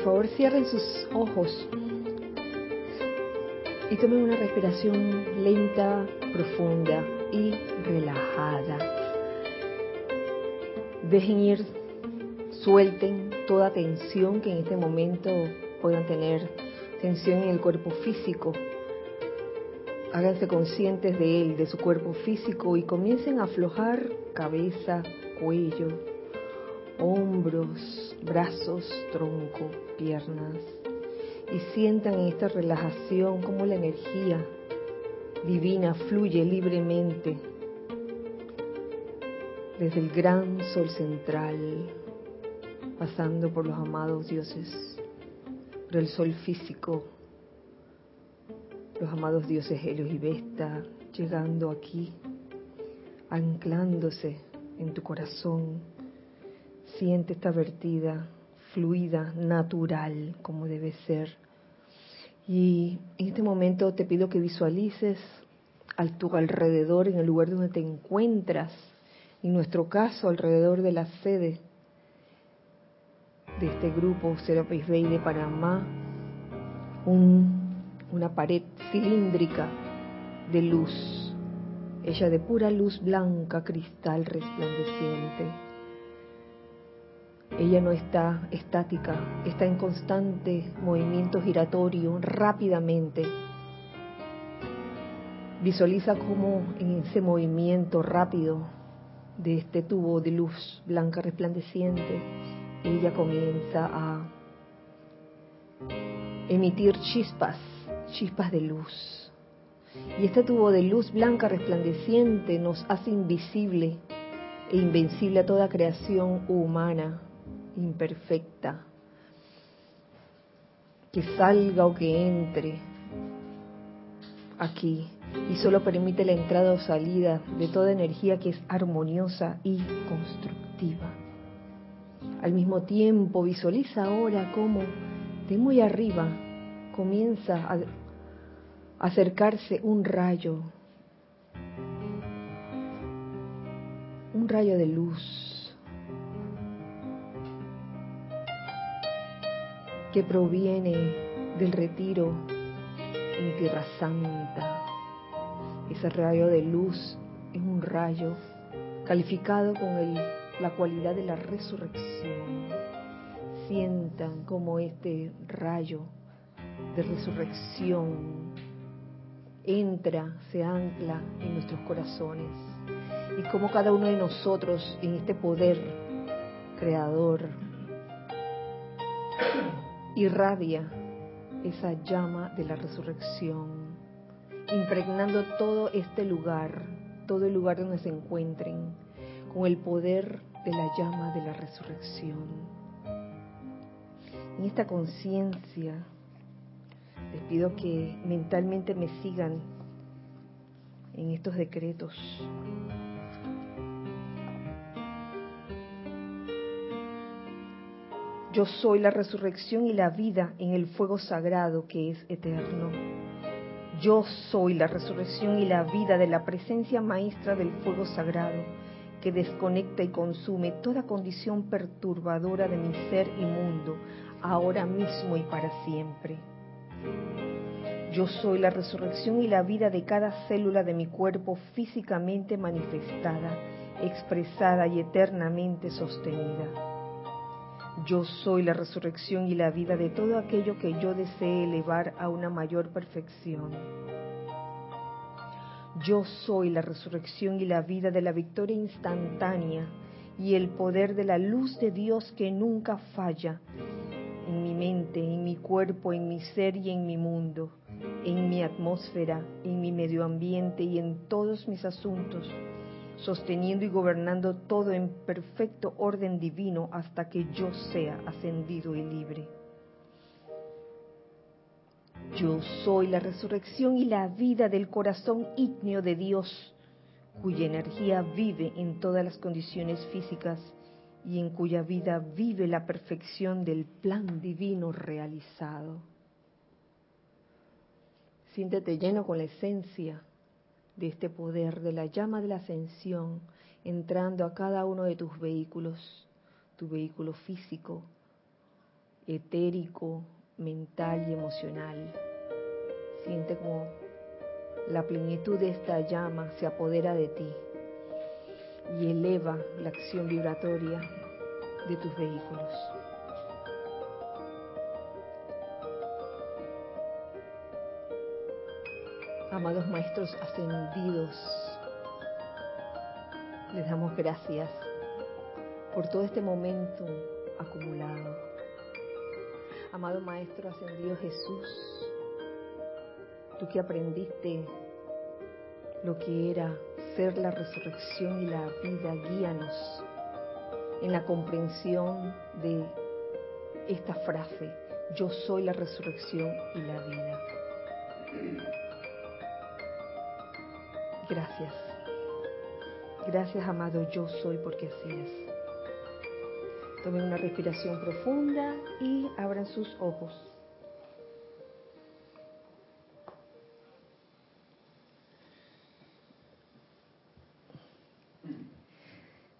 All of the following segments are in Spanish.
favor cierren sus ojos y tomen una respiración lenta, profunda y relajada. Dejen ir, suelten toda tensión que en este momento puedan tener, tensión en el cuerpo físico. Háganse conscientes de él, de su cuerpo físico y comiencen a aflojar cabeza, cuello, hombros, brazos, tronco, piernas. Y sientan en esta relajación como la energía divina fluye libremente desde el gran sol central, pasando por los amados dioses, por el sol físico, los amados dioses Helios y Vesta, llegando aquí, anclándose en tu corazón, Siente esta vertida, fluida, natural, como debe ser. Y en este momento te pido que visualices a tu alrededor, en el lugar donde te encuentras, en nuestro caso, alrededor de la sede de este grupo Serapis Bay de Panamá, una pared cilíndrica de luz, ella de pura luz blanca, cristal resplandeciente ella no está estática, está en constante movimiento giratorio, rápidamente. Visualiza cómo en ese movimiento rápido de este tubo de luz blanca resplandeciente, ella comienza a emitir chispas, chispas de luz. Y este tubo de luz blanca resplandeciente nos hace invisible e invencible a toda creación humana imperfecta, que salga o que entre aquí y solo permite la entrada o salida de toda energía que es armoniosa y constructiva. Al mismo tiempo visualiza ahora cómo de muy arriba comienza a acercarse un rayo, un rayo de luz que proviene del retiro en Tierra Santa. Ese rayo de luz es un rayo calificado con la cualidad de la resurrección. Sientan como este rayo de resurrección entra, se ancla en nuestros corazones y como cada uno de nosotros en este poder creador irradia esa llama de la resurrección, impregnando todo este lugar, todo el lugar donde se encuentren, con el poder de la llama de la resurrección. En esta conciencia, les pido que mentalmente me sigan en estos decretos Yo soy la resurrección y la vida en el fuego sagrado que es eterno. Yo soy la resurrección y la vida de la presencia maestra del fuego sagrado que desconecta y consume toda condición perturbadora de mi ser y mundo, ahora mismo y para siempre. Yo soy la resurrección y la vida de cada célula de mi cuerpo físicamente manifestada, expresada y eternamente sostenida. Yo soy la resurrección y la vida de todo aquello que yo desee elevar a una mayor perfección. Yo soy la resurrección y la vida de la victoria instantánea y el poder de la luz de Dios que nunca falla en mi mente, en mi cuerpo, en mi ser y en mi mundo, en mi atmósfera, en mi medio ambiente y en todos mis asuntos sosteniendo y gobernando todo en perfecto orden divino hasta que yo sea ascendido y libre. Yo soy la resurrección y la vida del corazón ígneo de Dios, cuya energía vive en todas las condiciones físicas y en cuya vida vive la perfección del plan divino realizado. Siéntete lleno con la esencia de este poder, de la llama de la ascensión, entrando a cada uno de tus vehículos, tu vehículo físico, etérico, mental y emocional. Siente como la plenitud de esta llama se apodera de ti y eleva la acción vibratoria de tus vehículos. Amados maestros ascendidos, les damos gracias por todo este momento acumulado. Amado Maestro Ascendido Jesús, tú que aprendiste lo que era ser la resurrección y la vida, guíanos en la comprensión de esta frase, yo soy la resurrección y la vida. Gracias. Gracias, amado, yo soy porque así es. Tomen una respiración profunda y abran sus ojos.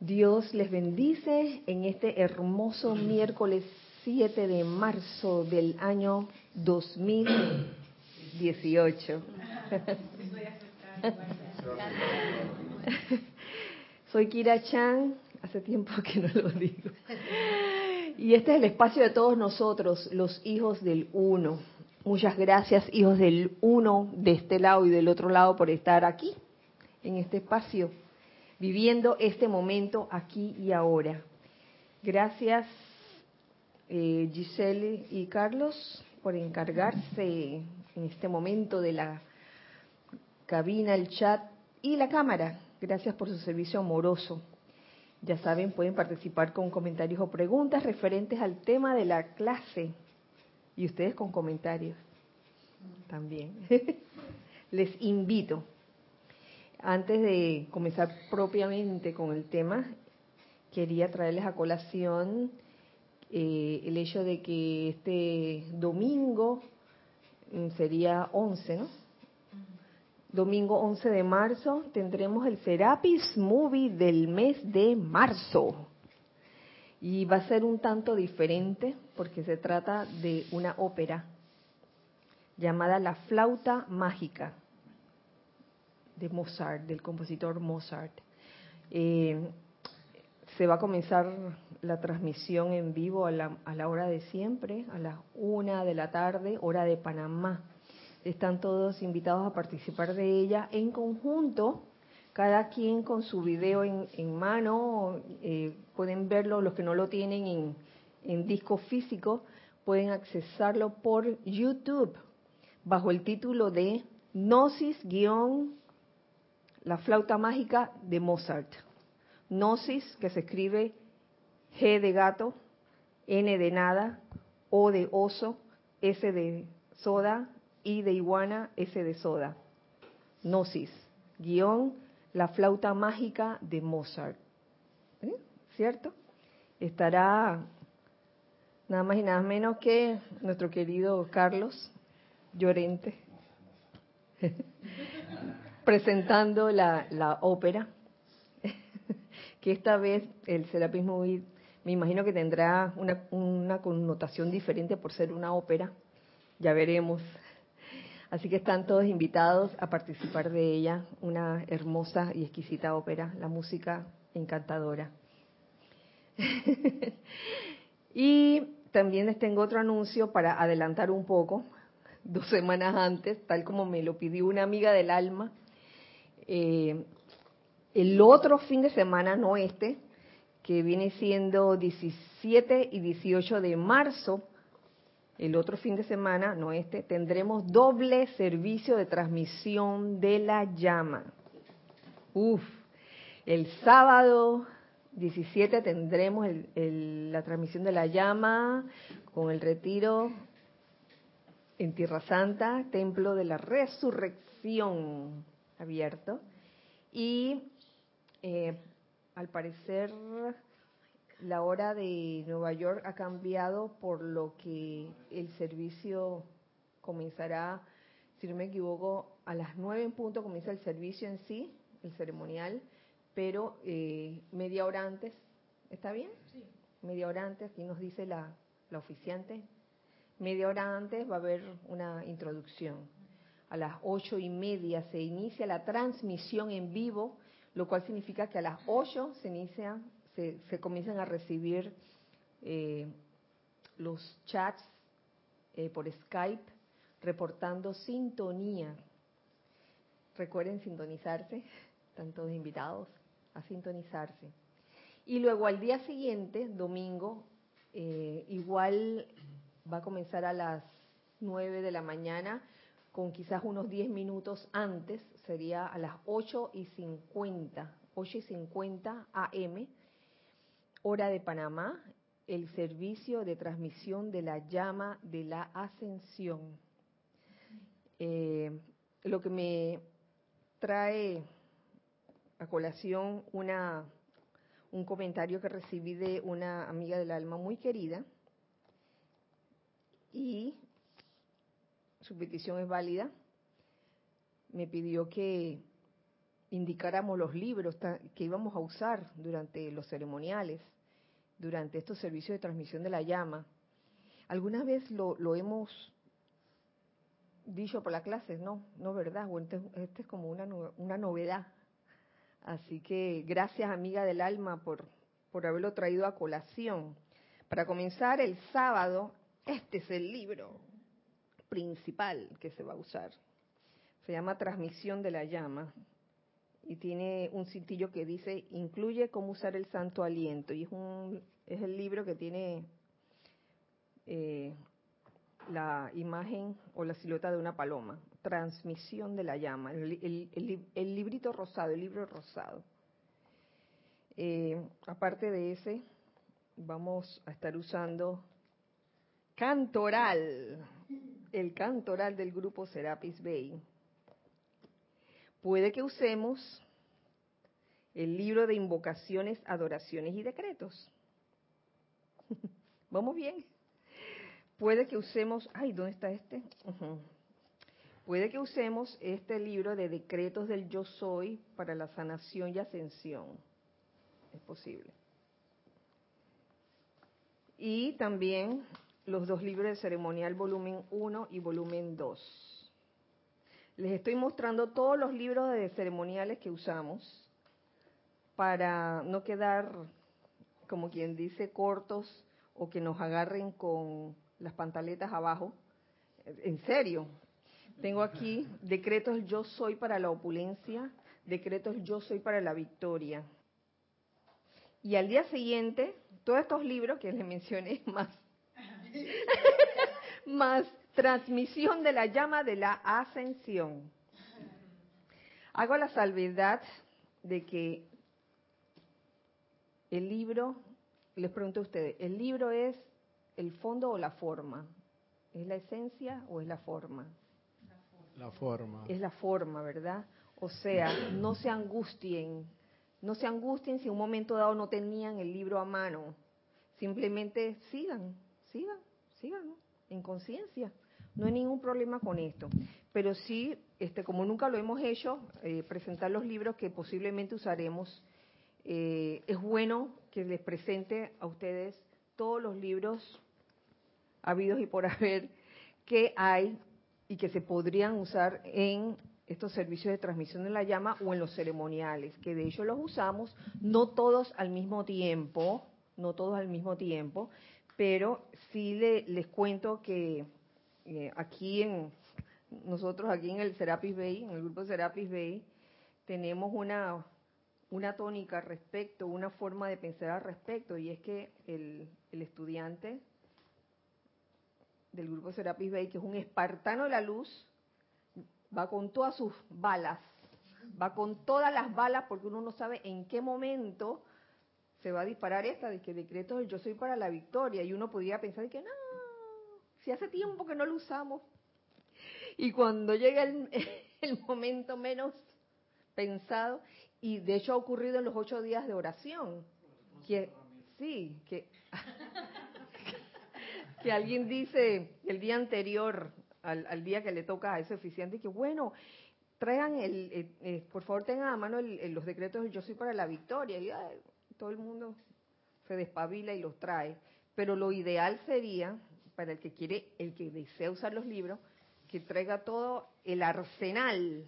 Dios les bendice en este hermoso miércoles 7 de marzo del año 2018. Soy Kira Chan, hace tiempo que no lo digo. Y este es el espacio de todos nosotros, los hijos del uno. Muchas gracias, hijos del uno, de este lado y del otro lado, por estar aquí, en este espacio, viviendo este momento aquí y ahora. Gracias, eh, Giselle y Carlos, por encargarse en este momento de la cabina, el chat y la cámara. Gracias por su servicio amoroso. Ya saben, pueden participar con comentarios o preguntas referentes al tema de la clase. Y ustedes con comentarios también. Les invito, antes de comenzar propiamente con el tema, quería traerles a colación eh, el hecho de que este domingo mm, sería 11, ¿no? Domingo 11 de marzo tendremos el Serapis Movie del mes de marzo. Y va a ser un tanto diferente porque se trata de una ópera llamada La Flauta Mágica de Mozart, del compositor Mozart. Eh, se va a comenzar la transmisión en vivo a la, a la hora de siempre, a las una de la tarde, hora de Panamá. Están todos invitados a participar de ella en conjunto, cada quien con su video en, mano. Eh, pueden verlo, los que no lo tienen en, en disco físico, pueden accesarlo por YouTube bajo el título de Gnosis la flauta mágica de Mozart. Gnosis, que se escribe G de gato, N de nada, O de oso, S de soda, y de iguana, S de soda. Gnosis, guion, la flauta mágica de Mozart. ¿Eh? ¿Cierto? Estará nada más y nada menos que nuestro querido Carlos Llorente presentando la, la ópera, que esta vez el Serapismo me imagino que tendrá una, una connotación diferente por ser una ópera, ya veremos Así que están todos invitados a participar de ella, una hermosa y exquisita ópera, la música encantadora. y también les tengo otro anuncio para adelantar un poco, dos semanas antes, tal como me lo pidió una amiga del alma. Eh, el otro fin de semana, no este, que viene siendo 17 y 18 de marzo, el otro fin de semana, no este, tendremos doble servicio de transmisión de la llama. Uf, el sábado 17 tendremos la transmisión de la llama con el retiro en Tierra Santa, Templo de la Resurrección abierto. Y eh, al parecer la hora de Nueva York ha cambiado por lo que el servicio comenzará, si no me equivoco, a las nueve en punto comienza el servicio en sí, el ceremonial, pero eh, media hora antes, ¿está bien? Sí. Media hora antes, aquí nos dice la, la oficiante, media hora antes va a haber una introducción. A las ocho y media se inicia la transmisión en vivo, lo cual significa que a las ocho se inicia, se, comienzan a recibir eh, los chats eh, por Skype reportando sintonía. Recuerden sintonizarse, están todos invitados a sintonizarse. Y luego al día siguiente, domingo, eh, igual va a comenzar a las 9 de la mañana, con quizás unos 10 minutos antes, sería a las 8 y 50, 8 y 50 AM, hora de Panamá, el servicio de transmisión de la llama de la ascensión. Eh, lo que me trae a colación una un comentario que recibí de una amiga del alma muy querida y su petición es válida. Me pidió que indicáramos los libros que íbamos a usar durante los ceremoniales, durante estos servicios de transmisión de la llama. Alguna vez lo, hemos dicho por la clase, no, no verdad, este, este, es como una, una novedad Así que gracias amiga del alma por, por haberlo traído a colación. Para comenzar el sábado, este es el libro principal que se va a usar. Se llama Transmisión de la Llama y tiene un cintillo que dice incluye cómo usar el santo aliento y es un es el libro que tiene eh, la imagen o la silueta de una paloma. Transmisión de la llama, el, librito rosado, el libro rosado. Eh, aparte de ese, vamos a estar usando Cantoral, el Cantoral del grupo Serapis Bay. Puede que usemos el libro de invocaciones, adoraciones y decretos. ¿Vamos bien? Puede que usemos, ay, ¿dónde está este? Puede que usemos este libro de decretos del yo soy para la sanación y ascensión. Es posible. Y también los dos libros de ceremonial volumen 1 y volumen 2. Les estoy mostrando todos los libros de ceremoniales que usamos para no quedar, como quien dice, cortos o que nos agarren con las pantaletas abajo. En serio, tengo aquí decretos yo soy para la opulencia, decretos yo soy para la victoria. Y al día siguiente, todos estos libros que les mencioné más, más transmisión de la llama de la ascensión. Hago la salvedad de que el libro, les pregunto a ustedes, ¿el libro es el fondo o la forma? ¿Es la esencia o es la forma? La forma. Es la forma, ¿verdad? O sea, no se angustien, no se angustien si en un momento dado no tenían el libro a mano. Simplemente sigan, sigan, sigan, en conciencia. No hay ningún problema con esto. Pero sí, este, como nunca lo hemos hecho, eh, presentar los libros que posiblemente usaremos. Eh, es bueno que les presente a ustedes todos los libros habidos y por haber que hay y que se podrían usar en estos servicios de transmisión de la llama o en los ceremoniales, que de hecho los usamos, no todos al mismo tiempo, no todos al mismo tiempo, pero sí les cuento que eh, aquí en nosotros aquí en el Serapis Bay, en el grupo Serapis Bay, tenemos una una tónica al respecto, una forma de pensar al respecto, y es que el, el estudiante del grupo Serapis Bay, que es un espartano de la luz, va con todas sus balas, va con todas las balas porque uno no sabe en qué momento se va a disparar esta de que decreto yo soy para la victoria y uno podría pensar que no, si hace tiempo que no lo usamos. Y cuando llega el, el momento menos pensado, y de hecho ha ocurrido en los ocho días de oración, que sí, que que alguien dice el día anterior al, día que le toca a ese oficiante que bueno, traigan el, eh, eh, por favor tengan a mano los decretos yo soy para la victoria y todo el mundo se despabila y los trae. Pero lo ideal sería, para el que quiere, el que desea usar los libros, que traiga todo el arsenal.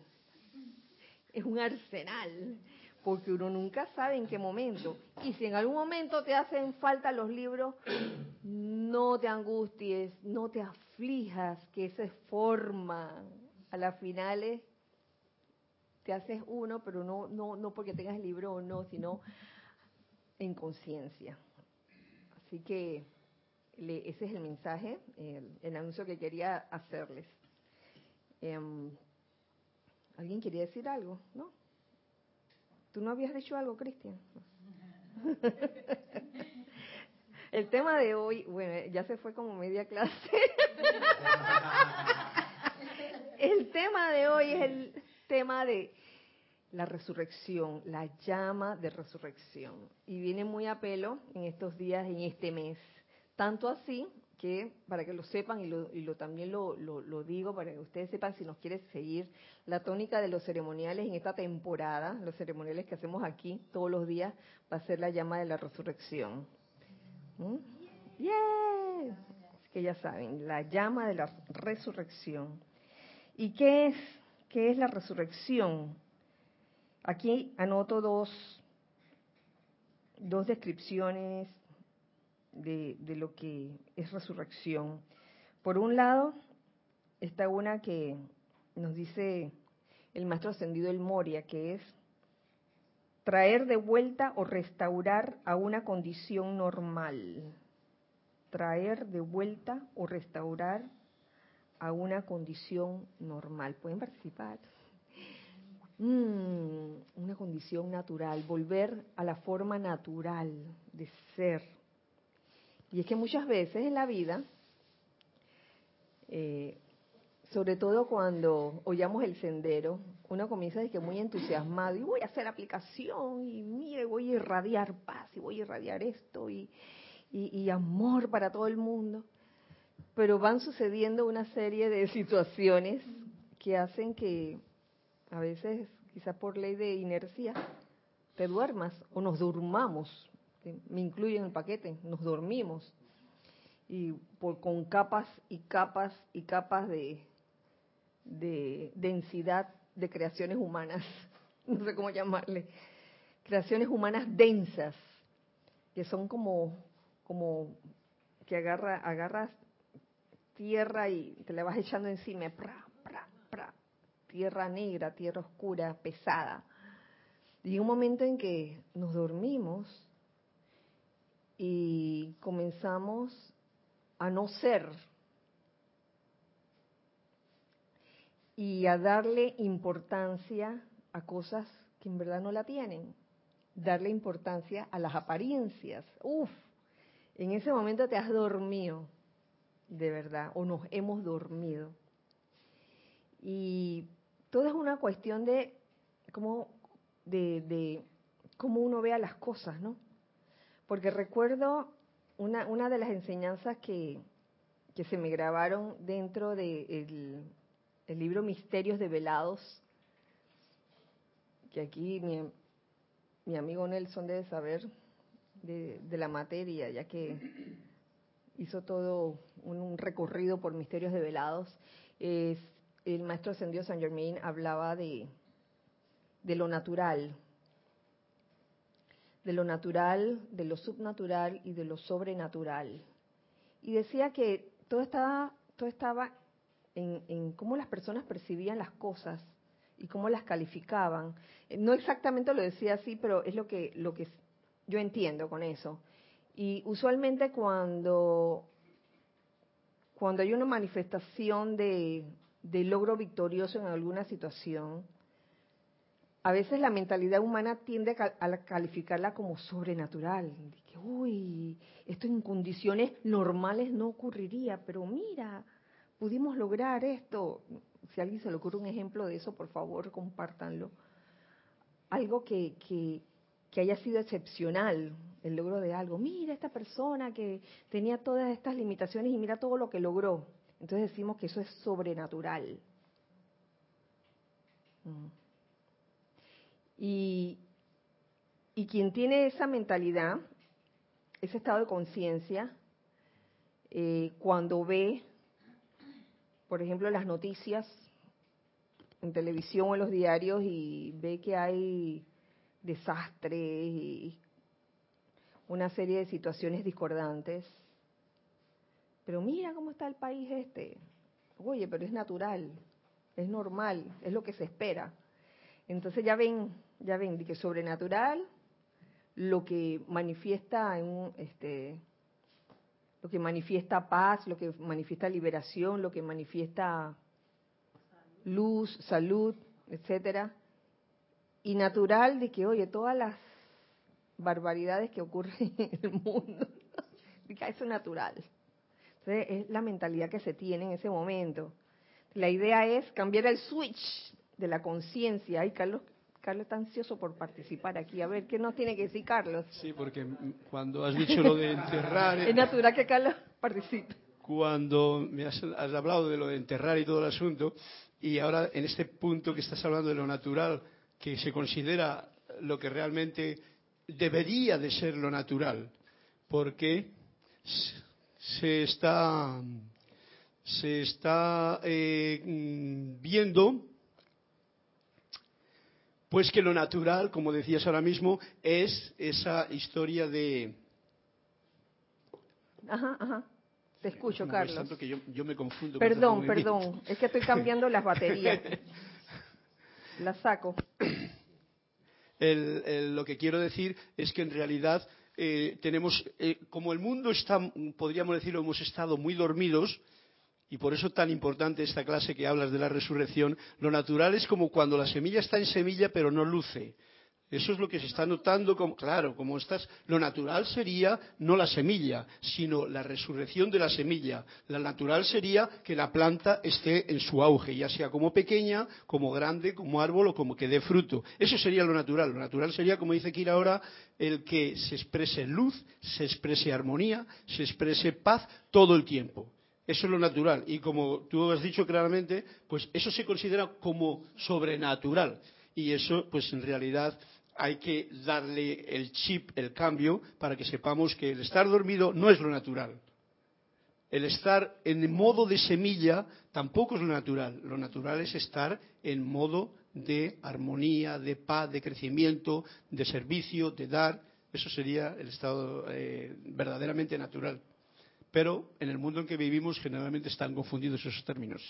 Es un arsenal, porque uno nunca sabe en qué momento. Y si en algún momento te hacen falta los libros, no te angusties, no te aflijas, que esa es forma. A las finales te haces uno, pero no, no, no porque tengas el libro o no, sino en conciencia. Así que ese es el mensaje, el, anuncio que quería hacerles. Em, ¿Alguien quería decir algo? ¿No? ¿Tú no habías dicho algo, Cristian? el tema de hoy, bueno, ya se fue como media clase. el tema de hoy es el tema de la resurrección, la llama de resurrección. Y viene muy a pelo en estos días, en este mes. Tanto así que, para que lo sepan y, lo, también lo, lo, digo, para que ustedes sepan si nos quiere seguir, la tónica de los ceremoniales en esta temporada, los ceremoniales que hacemos aquí todos los días, va a ser la llama de la resurrección. ¿Mm? ¡Yeah! que ya saben, la llama de la resurrección. ¿Y qué es, qué es la resurrección? Aquí anoto dos, dos descripciones de, lo que es resurrección. Por un lado, está una que nos dice el maestro ascendido El Moria, que es traer de vuelta o restaurar a una condición normal. Traer de vuelta o restaurar a una condición normal. Pueden participar. Mm, una condición natural, volver a la forma natural de ser. Y es que muchas veces en la vida, eh, sobre todo cuando oyamos el sendero, uno comienza a decir muy entusiasmado y voy a hacer aplicación y mire, voy a irradiar paz y voy a irradiar esto y, y amor para todo el mundo. Pero van sucediendo una serie de situaciones que hacen que a veces, quizá por ley de inercia, te duermas o nos durmamos. Me incluye en el paquete, nos dormimos. Y por, con capas y capas y capas de, de densidad de creaciones humanas, no sé cómo llamarle, creaciones humanas densas, que son como, que agarra, agarras tierra y te la vas echando encima, tierra negra, tierra oscura, pesada. Y un momento en que nos dormimos y comenzamos a no ser y a darle importancia a cosas que en verdad no la tienen, darle importancia a las apariencias. Uf, en ese momento te has dormido, de verdad, o nos hemos dormido. Y todo es una cuestión de cómo, de, cómo uno vea las cosas, ¿no? Porque recuerdo una, una de las enseñanzas que, que se me grabaron dentro del de el, libro Misterios de Velados, que aquí mi, mi amigo Nelson debe saber de, de, la materia, ya que hizo todo un, recorrido por Misterios de Velados. Es, el maestro ascendido San Germain hablaba de, de lo natural, de lo natural, de lo subnatural y de lo sobrenatural. Y decía que todo estaba, todo estaba en, cómo las personas percibían las cosas y cómo las calificaban. No exactamente lo decía así, pero es lo que, lo que yo entiendo con eso. Y usualmente cuando, cuando hay una manifestación de, de logro victorioso en alguna situación, a veces la mentalidad humana tiende a calificarla como sobrenatural. Que, uy, esto en condiciones normales no ocurriría, pero mira, pudimos lograr esto. Si a alguien se le ocurre un ejemplo de eso, por favor, compártanlo. Algo que haya sido excepcional, el logro de algo. Mira, esta persona que tenía todas estas limitaciones y mira todo lo que logró. Entonces decimos que eso es sobrenatural. Mm. Y, y quien tiene esa mentalidad, ese estado de conciencia, eh, cuando ve, por ejemplo, las noticias en televisión o en los diarios y ve que hay desastres y una serie de situaciones discordantes. Pero mira cómo está el país este. Oye, pero es natural, es normal, es lo que se espera. Entonces ya ven, ya ven, de que sobrenatural, lo que manifiesta en este, lo que manifiesta paz, lo que manifiesta liberación, lo que manifiesta luz, salud, etcétera, y natural de que, oye, todas las barbaridades que ocurren en el mundo, eso es natural. Entonces, es la mentalidad que se tiene en ese momento. La idea es cambiar el switch de la conciencia. Ay, Carlos, Carlos está ansioso por participar aquí. A ver, ¿qué nos tiene que decir Carlos? Sí, porque cuando has dicho lo de enterrar... es natural que Carlos participe. Cuando me has, has hablado de lo de enterrar y todo el asunto, y ahora en este punto que estás hablando de lo natural, que se considera lo que realmente debería de ser lo natural, porque se está, se está eh, mm, viendo pues que lo natural, como decías ahora mismo, es esa historia de... Ajá, ajá. Te escucho, Carlos. que yo, me confundo. Perdón, perdón. Es que estoy cambiando las baterías. las saco. lo que quiero decir es que en realidad eh, tenemos, eh, como el mundo está, podríamos decirlo, hemos estado muy dormidos, y por eso tan importante esta clase que hablas de la resurrección, lo natural es como cuando la semilla está en semilla pero no luce. Eso es lo que se está notando, como, claro, como estás, lo natural sería no la semilla, sino la resurrección de la semilla. La natural sería que la planta esté en su auge, ya sea como pequeña, como grande, como árbol o como que dé fruto. Eso sería lo natural. Lo natural sería, como dice Kira ahora, el que se exprese luz, se exprese armonía, se exprese paz todo el tiempo. Eso es lo natural. Y como tú has dicho claramente, pues eso se considera como sobrenatural. Y eso, pues en realidad hay que darle el chip, el cambio, para que sepamos que el estar dormido no es lo natural. El estar en modo de semilla tampoco es lo natural. Lo natural es estar en modo de armonía, de paz, de crecimiento, de servicio, de dar. Eso sería el estado eh, verdaderamente natural pero en el mundo en que vivimos generalmente están confundidos esos términos.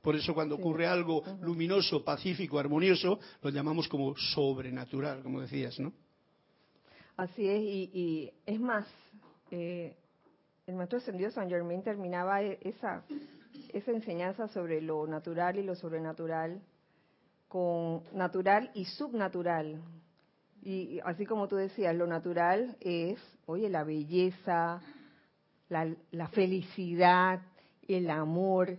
Por eso cuando ocurre algo luminoso, pacífico, armonioso, lo llamamos como sobrenatural, como decías, ¿no? Así es, y, es más, eh, el maestro ascendido San Germain terminaba e, esa, esa enseñanza sobre lo natural y lo sobrenatural con natural y subnatural. Y así como tú decías, lo natural es, oye, la belleza, la, felicidad, el amor.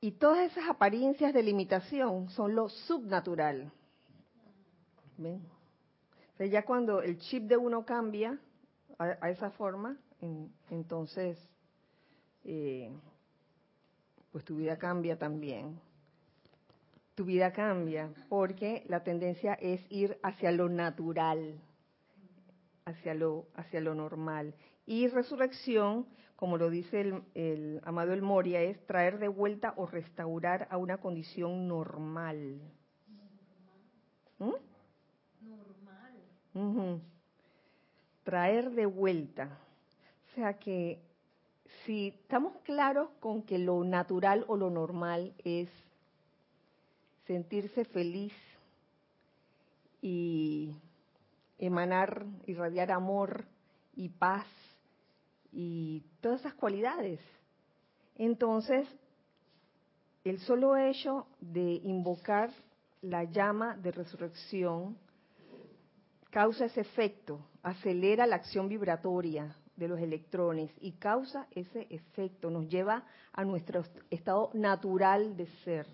Y todas esas apariencias de limitación son lo subnatural. ¿Ven? ya cuando el chip de uno cambia a, esa forma, entonces, eh, pues tu vida cambia también. Tu vida cambia porque la tendencia es ir hacia lo natural, hacia lo, hacia lo normal. Y resurrección, como lo dice el, amado El Moria, es traer de vuelta o restaurar a una condición normal. Normal. Traer de vuelta. O sea que si estamos claros con que lo natural o lo normal es sentirse feliz y emanar, irradiar amor y paz y todas esas cualidades. Entonces, el solo hecho de invocar la llama de resurrección causa ese efecto, acelera la acción vibratoria de los electrones y causa ese efecto, nos lleva a nuestro estado natural de ser.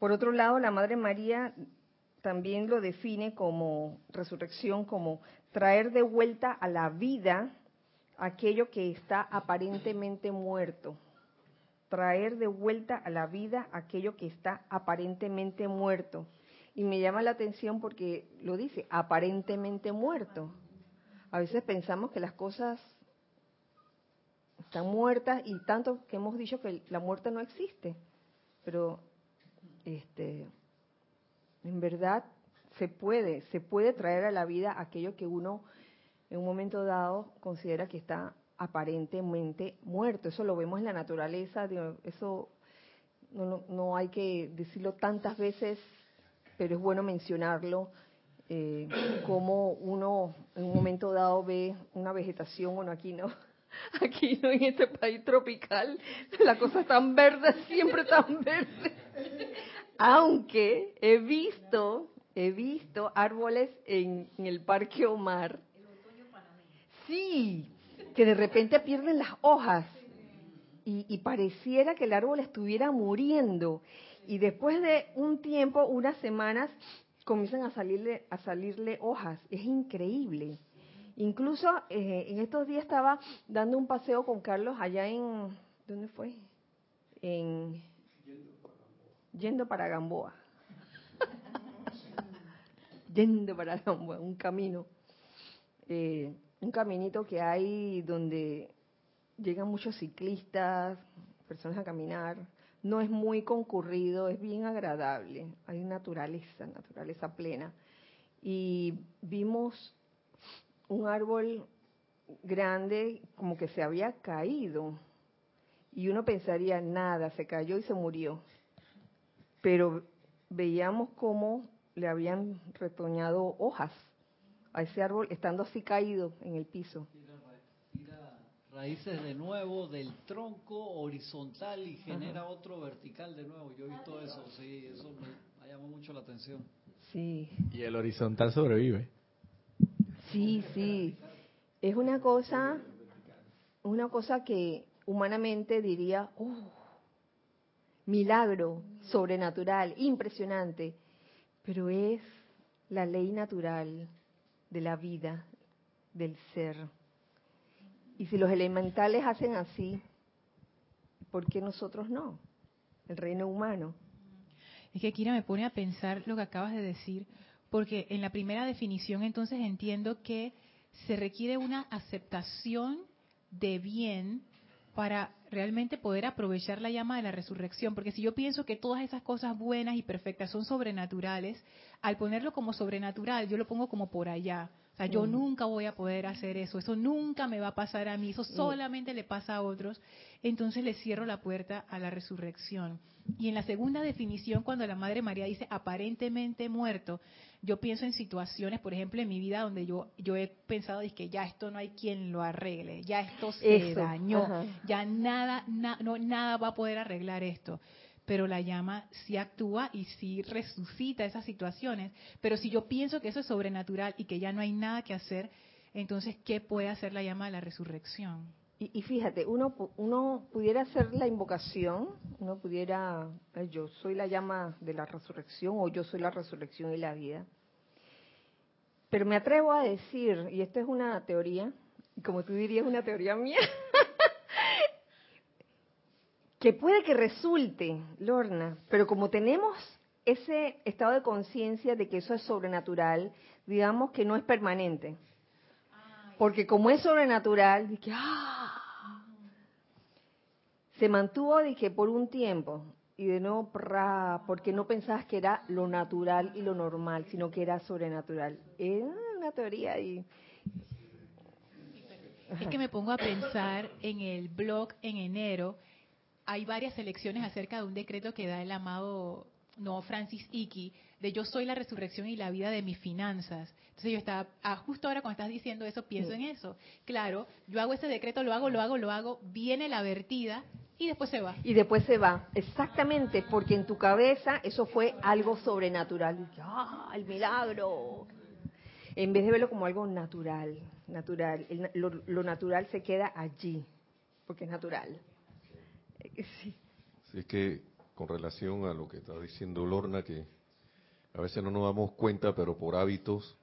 Por otro lado, la Madre María también lo define como resurrección, como traer de vuelta a la vida aquello que está aparentemente muerto. Traer de vuelta a la vida aquello que está aparentemente muerto. Y me llama la atención porque lo dice, aparentemente muerto. A veces pensamos que las cosas están muertas y tanto que hemos dicho que la muerte no existe. Pero este en verdad se puede, se puede traer a la vida aquello que uno en un momento dado considera que está aparentemente muerto. Eso lo vemos en la naturaleza, eso no, no, hay que decirlo tantas veces, pero es bueno mencionarlo, eh, como uno en un momento dado ve una vegetación, bueno, aquí no, aquí no, en este país tropical, la cosa es tan verde, siempre tan verde. Aunque he visto, he visto árboles en, en el Parque Omar. Sí, que de repente pierden las hojas y, pareciera que el árbol estuviera muriendo. Y después de un tiempo, unas semanas, comienzan a salirle, a salirle hojas. Es increíble. Incluso eh, en estos días estaba dando un paseo con Carlos allá en... ¿Dónde fue? En... Yendo para Gamboa. Yendo para un camino. Eh, un caminito que hay donde llegan muchos ciclistas, personas a caminar. No es muy concurrido, es bien agradable. Hay naturaleza, naturaleza plena. Y vimos un árbol grande como que se había caído. Y uno pensaría, nada, se cayó y se murió. Pero veíamos cómo le habían retoñado hojas a ese árbol estando así caído en el piso raíces de nuevo del tronco horizontal y genera otro vertical de nuevo. Yo he visto eso, sí, eso me, llamó mucho la atención. Sí. Y el horizontal sobrevive. Sí, sí. Es una cosa, una cosa que humanamente diría, oh, milagro, sobrenatural, impresionante, pero es la ley natural de la vida, del ser. Y si los elementales hacen así, ¿por qué nosotros no? El reino humano. Es que Kira me pone a pensar lo que acabas de decir, porque en la primera definición entonces entiendo que se requiere una aceptación de bien para realmente poder aprovechar la llama de la resurrección, porque si yo pienso que todas esas cosas buenas y perfectas son sobrenaturales, al ponerlo como sobrenatural, yo lo pongo como por allá. O sea, yo mm. nunca voy a poder hacer eso, eso nunca me va a pasar a mí, eso mm. solamente le pasa a otros. Entonces le cierro la puerta a la resurrección. Y en la segunda definición, cuando la Madre María dice aparentemente muerto, yo pienso en situaciones, por ejemplo, en mi vida donde yo yo he pensado es que ya esto no hay quien lo arregle, ya esto se dañó, ya nada no, nada va a poder arreglar esto pero la llama sí actúa y sí resucita esas situaciones. Pero si yo pienso que eso es sobrenatural y que ya no hay nada que hacer, entonces, ¿qué puede hacer la llama de la resurrección? Y, fíjate, uno, uno pudiera hacer la invocación, uno pudiera, yo soy la llama de la resurrección o yo soy la resurrección y la vida. Pero me atrevo a decir, y esta es una teoría, y como tú dirías, una teoría mía, que puede que resulte, Lorna, pero como tenemos ese estado de conciencia de que eso es sobrenatural, digamos que no es permanente. Porque como es sobrenatural, dije, ¡ah! Se mantuvo, dije, por un tiempo. Y de nuevo, porque no pensabas que era lo natural y lo normal, sino que era sobrenatural. Es una teoría y... Es que me pongo a pensar en el blog en enero, hay varias elecciones acerca de un decreto que da el amado no Francis Iki de yo soy la resurrección y la vida de mis finanzas. Entonces yo estaba, ah, justo ahora cuando estás diciendo eso, pienso en eso. Claro, yo hago ese decreto, lo hago, lo hago, lo hago, viene la vertida y después se va. Y después se va, exactamente, porque en tu cabeza eso fue algo sobrenatural. ¡Ah, el milagro! En vez de verlo como algo natural, natural, lo natural se queda allí, porque es natural. Sí. es que con relación a lo que está diciendo Lorna, que a veces no nos damos cuenta, pero por hábitos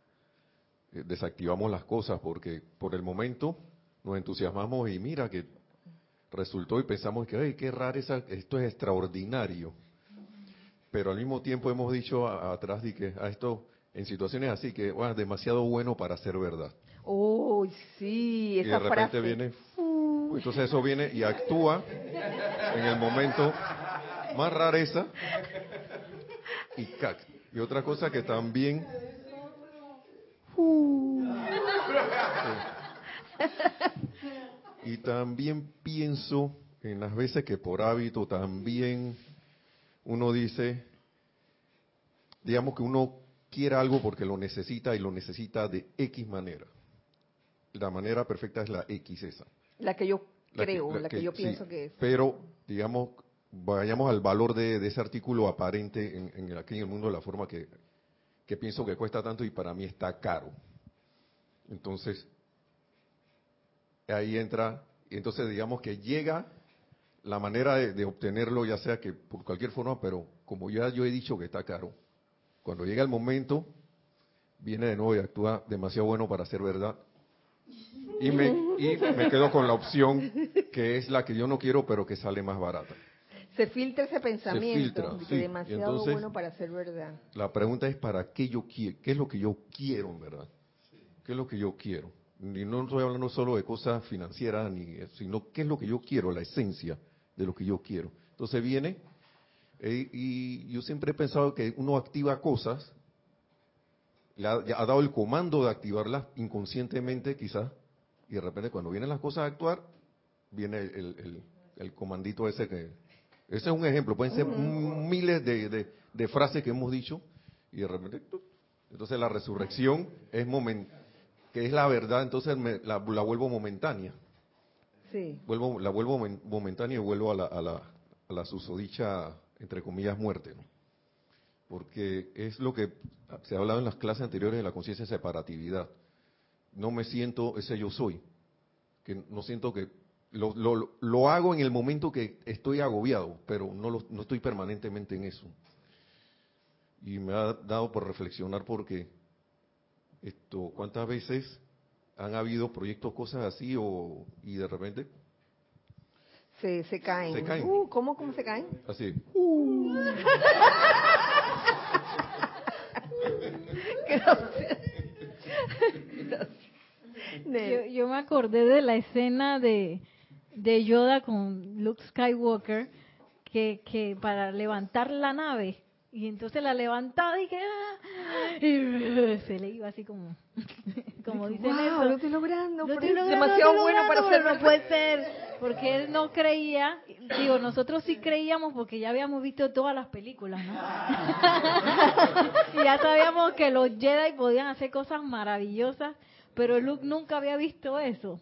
eh, desactivamos las cosas, porque por el momento nos entusiasmamos y mira que resultó y pensamos que, ay, qué raro, esa, esto es extraordinario. Pero al mismo tiempo hemos dicho atrás de que a esto en situaciones así que, bueno, demasiado bueno para ser verdad. Oh, sí, esa y de repente frase. viene, entonces eso viene y actúa en el momento más rareza y cac. Y otra cosa que también... Y también pienso en las veces que por hábito también uno dice, digamos que uno quiere algo porque lo necesita y lo necesita de X manera. La manera perfecta es la X esa. La que yo La que- creo, la, la que, que- yo sí, pienso que es. Pero, digamos, vayamos al valor de, de ese artículo aparente en, en el- aquí en el mundo de la forma que, que pienso que cuesta tanto y para mí está caro. Entonces, ahí entra, y entonces digamos que llega la manera de, de obtenerlo, ya sea que por cualquier forma, pero como ya yo he dicho que está caro, cuando llega el momento, viene de nuevo y actúa demasiado bueno para ser verdad. Y me, y me quedo con la opción que es la que yo no quiero, pero que sale más barata. Se filtra ese pensamiento filtra, de que sí. demasiado Entonces- bueno para ser verdad. La pregunta es para qué yo quiero, qué es lo que yo quiero en verdad, qué es lo que yo quiero. Y no estoy hablando solo de cosas financieras, ni, sino qué es lo que yo quiero, la esencia de lo que yo quiero. Entonces viene, eh, y yo siempre he pensado que uno activa cosas, le ha, ha dado el comando de activarlas inconscientemente quizás, y de repente cuando vienen las cosas a actuar, viene el, el- comandito ese que... Ese es un ejemplo, pueden ser miles de, de- de frases que hemos dicho, y de repente... Entonces la resurrección es momen- que es la verdad, entonces me- la, la vuelvo momentánea. Sí. Vuelvo, la vuelvo momen- momentánea y vuelvo a la, a la, a la susodicha, entre comillas, muerte. ¿no? Porque es lo que se ha hablado en las clases anteriores de la conciencia de separatividad. No me siento ese yo soy. Que no siento que... Lo, lo, lo hago en el momento que estoy agobiado, pero no, lo- no estoy permanentemente en eso. Y me ha dado por reflexionar porque esto, ¿cuántas veces han habido proyectos, cosas así, o, y de repente, Se, se caen. Se caen. Uh, ¿Cómo, cómo se caen? así, Gracias. Yo, yo me acordé de la escena de, de Yoda con Luke Skywalker que, que para levantar la nave y entonces la levantaba y que ¡ah! y se le iba así como como dice Wow, Nelson. lo estoy logrando. Lo estoy logrando, demasiado lo estoy bueno para ser no puede ser porque él no creía digo nosotros sí creíamos porque ya habíamos visto todas las películas ¿no? y ya sabíamos que los Jedi podían hacer cosas maravillosas pero Luke nunca había visto eso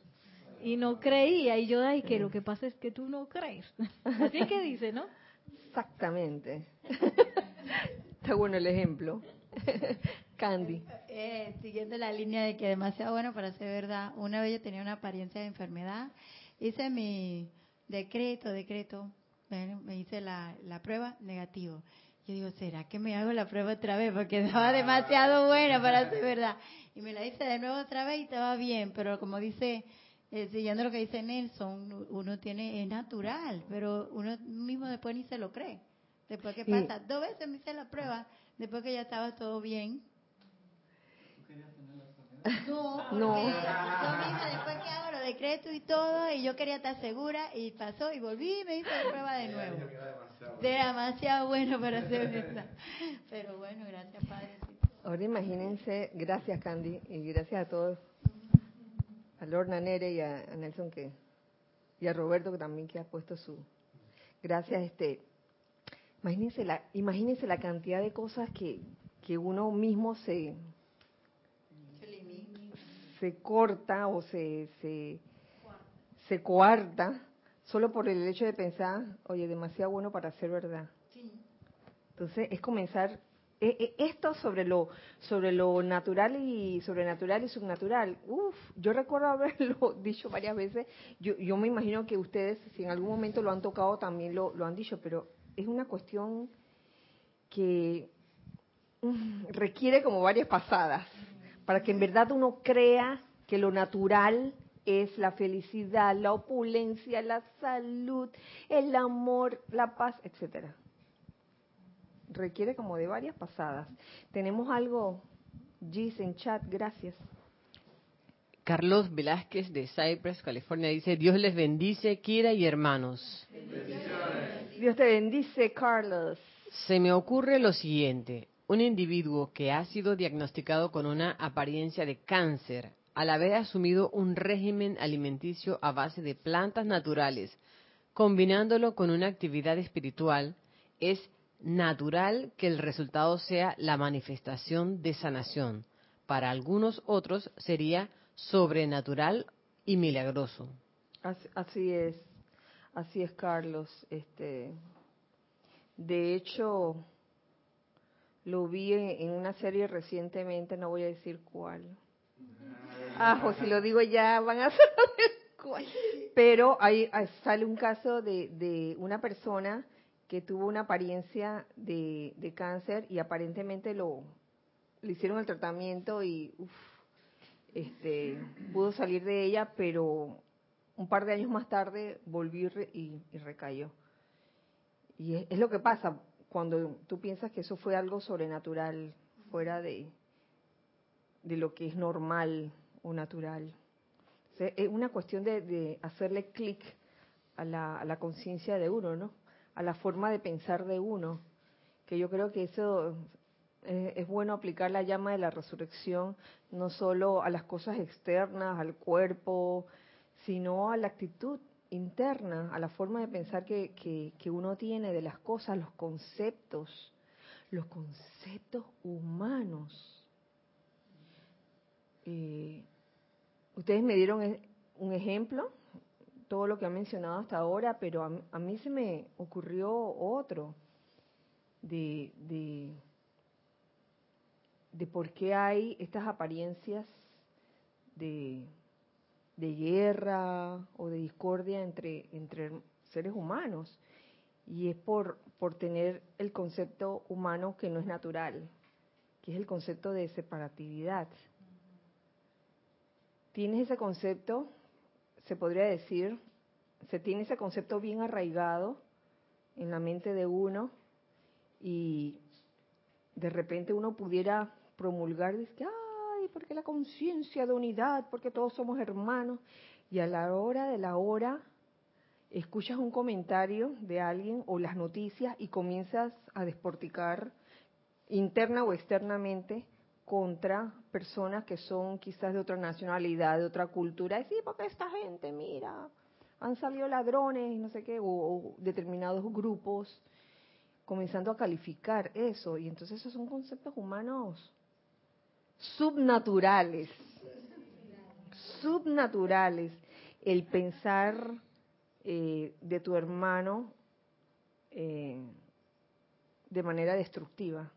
y no creía y yo ay que lo que pasa es que tú no crees así que dice no Exactamente. Está bueno el ejemplo. Candy. Eh, siguiendo la línea de que demasiado bueno para ser verdad, una vez yo tenía una apariencia de enfermedad, hice mi decreto, decreto, me hice la, la prueba negativo. Yo digo, ¿será que me hago la prueba otra vez? Porque estaba demasiado buena para ser verdad. Y me la hice de nuevo otra vez y estaba bien, pero como dice, eh, siguiendo lo que dice Nelson, uno tiene, es natural, pero uno mismo después ni se lo cree. Después que Y- pasa, dos veces me hice la prueba, después que ya estaba todo bien, no, No. yo misma después que hago los decretos y todo, y yo quería estar segura, y pasó, y volví y me hice la prueba de nuevo. Demasiado bueno para ser verdad. Pero bueno, gracias Padre. Ahora imagínense, gracias Candy, y gracias a todos, a Lorna Nere y a, a Nelson que, y a Roberto que también que ha puesto su, gracias este, imagínense la, imagínense la cantidad de cosas que, que uno mismo se, se corta o se, se, se coarta solo por el hecho de pensar, oye, demasiado bueno para ser verdad. Entonces es comenzar eh, eh, esto sobre lo sobre lo natural y sobrenatural y subnatural. Uf, yo recuerdo haberlo dicho varias veces. Yo, yo me imagino que ustedes, si en algún momento lo han tocado, también lo, lo han dicho, pero es una cuestión que mm, requiere como varias pasadas para que en verdad uno crea que lo natural es la felicidad, la opulencia, la salud, el amor, la paz, etcétera requiere como de varias pasadas. Tenemos algo Gis en chat, gracias. Carlos Velázquez de Cypress, California, dice, Dios les bendice, Kira y hermanos. Dios te bendice, Carlos. Se me ocurre lo siguiente. Un individuo que ha sido diagnosticado con una apariencia de cáncer, al haber asumido un régimen alimenticio a base de plantas naturales, combinándolo con una actividad espiritual, es natural que el resultado sea la manifestación de sanación. Para algunos otros sería sobrenatural y milagroso. Así, es, así es, Carlos. Este, de hecho, lo vi en, una serie recientemente, no voy a decir cuál. Ah, pues si lo digo ya van a saber cuál. Pero ahí sale un caso de, de una persona que tuvo una apariencia de, de cáncer y aparentemente lo le hicieron el tratamiento y uf, este, pudo salir de ella, pero un par de años más tarde volvió y, recayó. Y es, lo que pasa cuando tú piensas que eso fue algo sobrenatural, fuera de, de lo que es normal o natural. es una cuestión de, hacerle clic a la, a la conciencia de uno, ¿no? A la forma de pensar de uno. Que yo creo que eso eh, es bueno aplicar la llama de la resurrección no solo a las cosas externas, al cuerpo, sino a la actitud interna, a la forma de pensar que, que, uno tiene de las cosas, los conceptos, los conceptos humanos. Eh, ustedes me dieron e, un ejemplo, todo lo que han mencionado hasta ahora, pero a, a mí se me ocurrió otro de, de de por qué hay estas apariencias de, guerra o de discordia entre, entre seres humanos. Y es por, por tener el concepto humano que no es natural, que es el concepto de separatividad. Tienes ese concepto, se podría decir, se tiene ese concepto bien arraigado en la mente de uno y de repente uno pudiera promulgar, dice, ay, porque la conciencia de unidad, porque todos somos hermanos. Y a la hora de la hora, escuchas un comentario de alguien o las noticias y comienzas a desporticar interna o externamente contra personas que son quizás de otra nacionalidad, de otra cultura. Y sí, porque esta gente, mira, han salido ladrones no sé qué, o determinados grupos, comenzando a calificar eso. Y entonces esos son conceptos humanos subnaturales, subnaturales, el pensar eh, de tu hermano eh, de manera destructiva.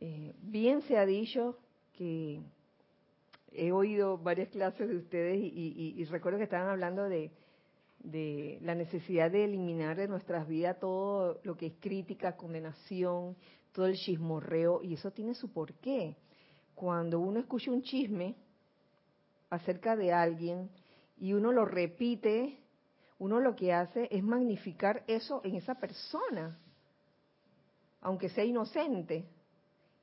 Eh, bien se ha dicho que he oído varias clases de ustedes y, recuerdo que estaban hablando de, la necesidad de eliminar de nuestras vidas todo lo que es crítica, condenación, todo el chismorreo, y eso tiene su porqué. Cuando uno escucha un chisme acerca de alguien y uno lo repite, uno lo que hace es magnificar eso en esa persona, aunque sea inocente.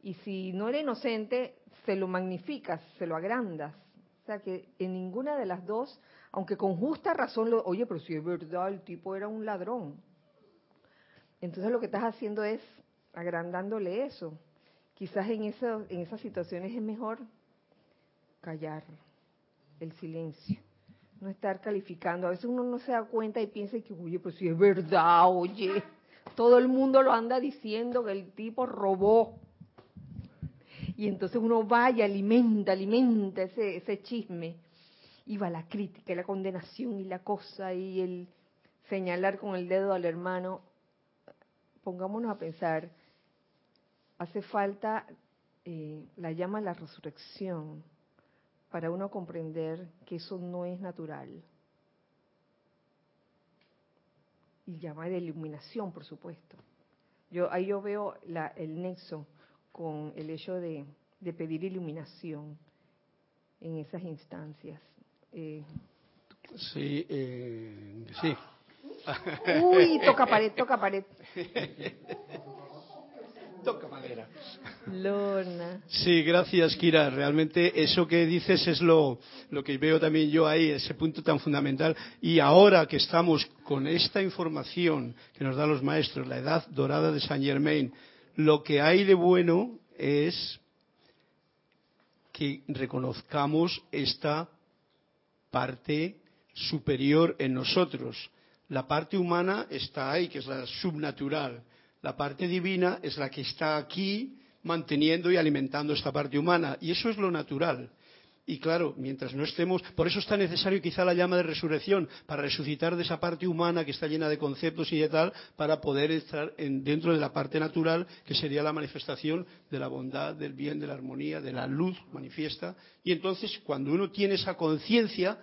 Y si no era inocente, se lo magnificas, se lo agrandas. O sea que en ninguna de las dos, aunque con justa razón, lo, oye, pero si es verdad, el tipo era un ladrón. Entonces lo que estás haciendo es agrandándole eso. Quizás en, eso, en esas situaciones es mejor callar el silencio, no estar calificando. A veces uno no se da cuenta y piensa que, oye, pues si es verdad, oye, todo el mundo lo anda diciendo que el tipo robó. Y entonces uno va y alimenta, alimenta ese, chisme. Y va la crítica, y la condenación y la cosa y el señalar con el dedo al hermano. Pongámonos a pensar hace falta eh, la llama la resurrección para uno comprender que eso no es natural. Y llama de iluminación, por supuesto. Yo ahí yo veo el nexo con el hecho de, pedir iluminación en esas instancias. Eh, sí, eh, sí. Uy, toca pared, toca pared. Toca madera. Lorna. Sí, gracias, Kira. Realmente eso que dices es lo, lo que veo también yo ahí, ese punto tan fundamental. Y ahora que estamos con esta información que nos dan los maestros, la edad dorada de Saint Germain, lo que hay de bueno es que reconozcamos esta parte superior en nosotros. La parte humana está ahí, que es la subnatural. La parte divina es la que está aquí manteniendo y alimentando esta parte humana. Y eso es lo natural. Y claro, mientras no estemos, por eso es tan necesario quizá la llama de resurrección, para resucitar de esa parte humana que está llena de conceptos y de tal, para poder estar dentro de la parte natural, que sería la manifestación de la bondad, del bien, de la armonía, de la luz manifiesta. Y entonces, cuando uno tiene esa conciencia,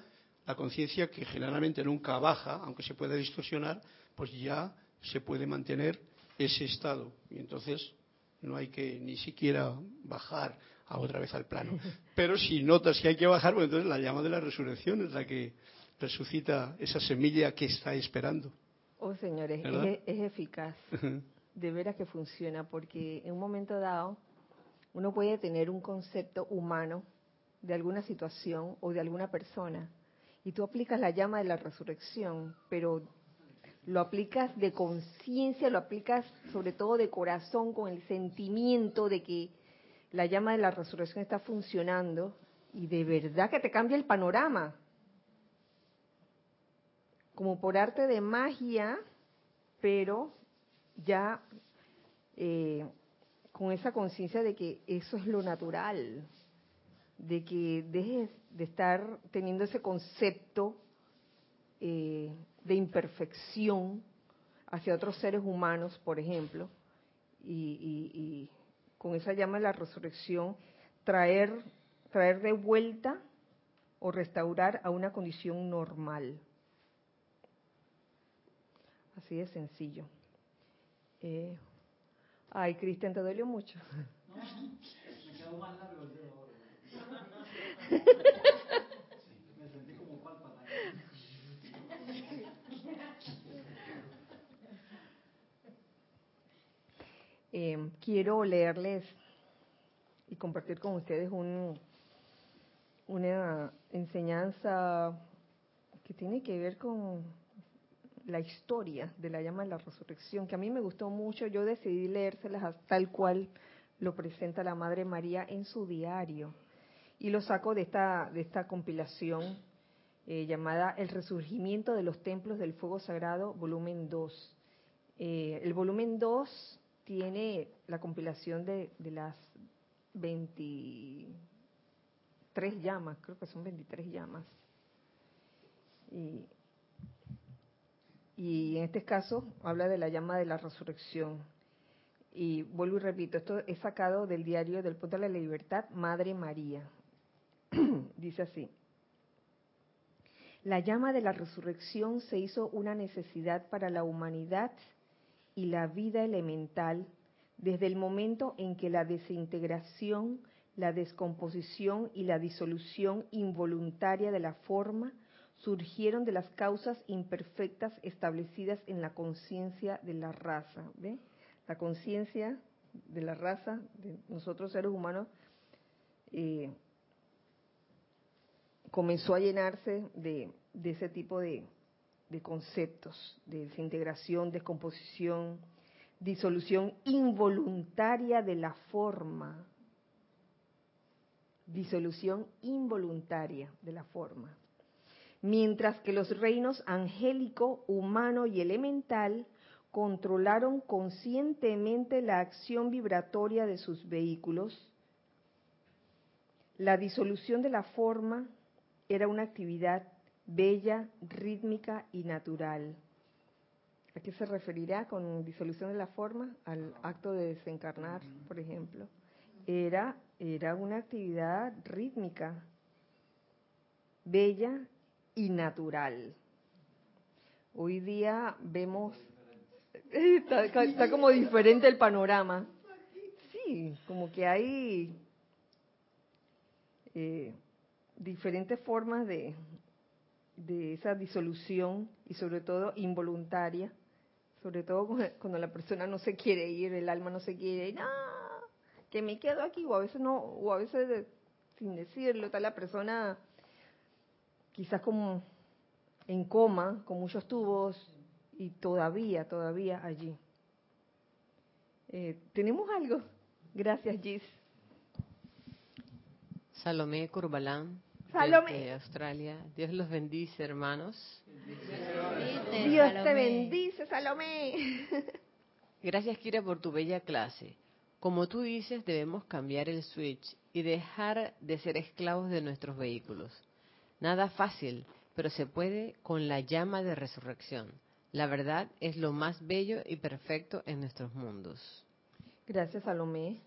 la conciencia que generalmente nunca baja, aunque se puede distorsionar, pues ya se puede mantener ese estado. Y entonces no hay que ni siquiera bajar a otra vez al plano. Pero si notas que hay que bajar, pues entonces la llama de la resurrección es la que resucita esa semilla que está esperando. Oh, señores, es, eficaz. De veras que funciona, porque en un momento dado uno puede tener un concepto humano de alguna situación o de alguna persona, y tú aplicas la llama de la resurrección, pero lo aplicas de conciencia, lo aplicas sobre todo de corazón, con el sentimiento de que la llama de la resurrección está funcionando y de verdad que te cambia el panorama. Como por arte de magia, pero ya eh, con esa conciencia de que eso es lo natural, de que dejes de estar teniendo ese concepto eh, de imperfección hacia otros seres humanos, por ejemplo, y, con esa llama de la resurrección, traer, traer de vuelta o restaurar a una condición normal. Así de sencillo. Eh, ay, Cristian, te dolió mucho. No, me quedó más largo el dedo ahora. Eh, quiero leerles y compartir con ustedes un, una enseñanza que tiene que ver con la historia de la llama de la resurrección, que a mí me gustó mucho. Yo decidí leérselas tal cual lo presenta la Madre María en su diario. Y lo saco de esta, de esta compilación eh, llamada El resurgimiento de los templos del fuego sagrado, volumen 2. Eh, el volumen 2 tiene la compilación de, las 23 llamas, creo que son 23 llamas. Y, en este caso habla de la llama de la resurrección. Y vuelvo y repito, esto es sacado del diario del Puente de la Libertad, Madre María. Dice así. La llama de la resurrección se hizo una necesidad para la humanidad y la vida elemental desde el momento en que la desintegración, la descomposición y la disolución involuntaria de la forma surgieron de las causas imperfectas establecidas en la conciencia de la raza. La conciencia de la raza, de nosotros seres humanos, eh, comenzó a llenarse de ese tipo de, de conceptos, de desintegración, descomposición, disolución involuntaria de la forma, disolución involuntaria de la forma. Mientras que los reinos angélico, humano y elemental controlaron conscientemente la acción vibratoria de sus vehículos, la disolución de la forma era una actividad bella, rítmica y natural. ¿A qué se referirá con disolución de la forma? Al acto de desencarnar, por ejemplo. Era, era una actividad rítmica, bella y natural. Hoy día vemos, está, como diferente el panorama. Sí, como que hay eh, diferentes formas de, de esa disolución y sobre todo involuntaria, sobre todo cuando la persona no se quiere ir, el alma no se quiere ir, no, que me quedo aquí, o a veces no, o a veces sin decirlo, está la persona quizás como en coma, con muchos tubos, y todavía, todavía allí. Eh, ¿Tenemos algo? Gracias, Gis. Salomé Curbalán, Salomé. Australia. Dios los bendice, hermanos. Dios te bendice, Salomé. Gracias, Kira, por tu bella clase. Como tú dices, debemos cambiar el switch y dejar de ser esclavos de nuestros vehículos. Nada fácil, pero se puede con la llama de resurrección. La verdad es lo más bello y perfecto en nuestros mundos. Gracias, Salomé.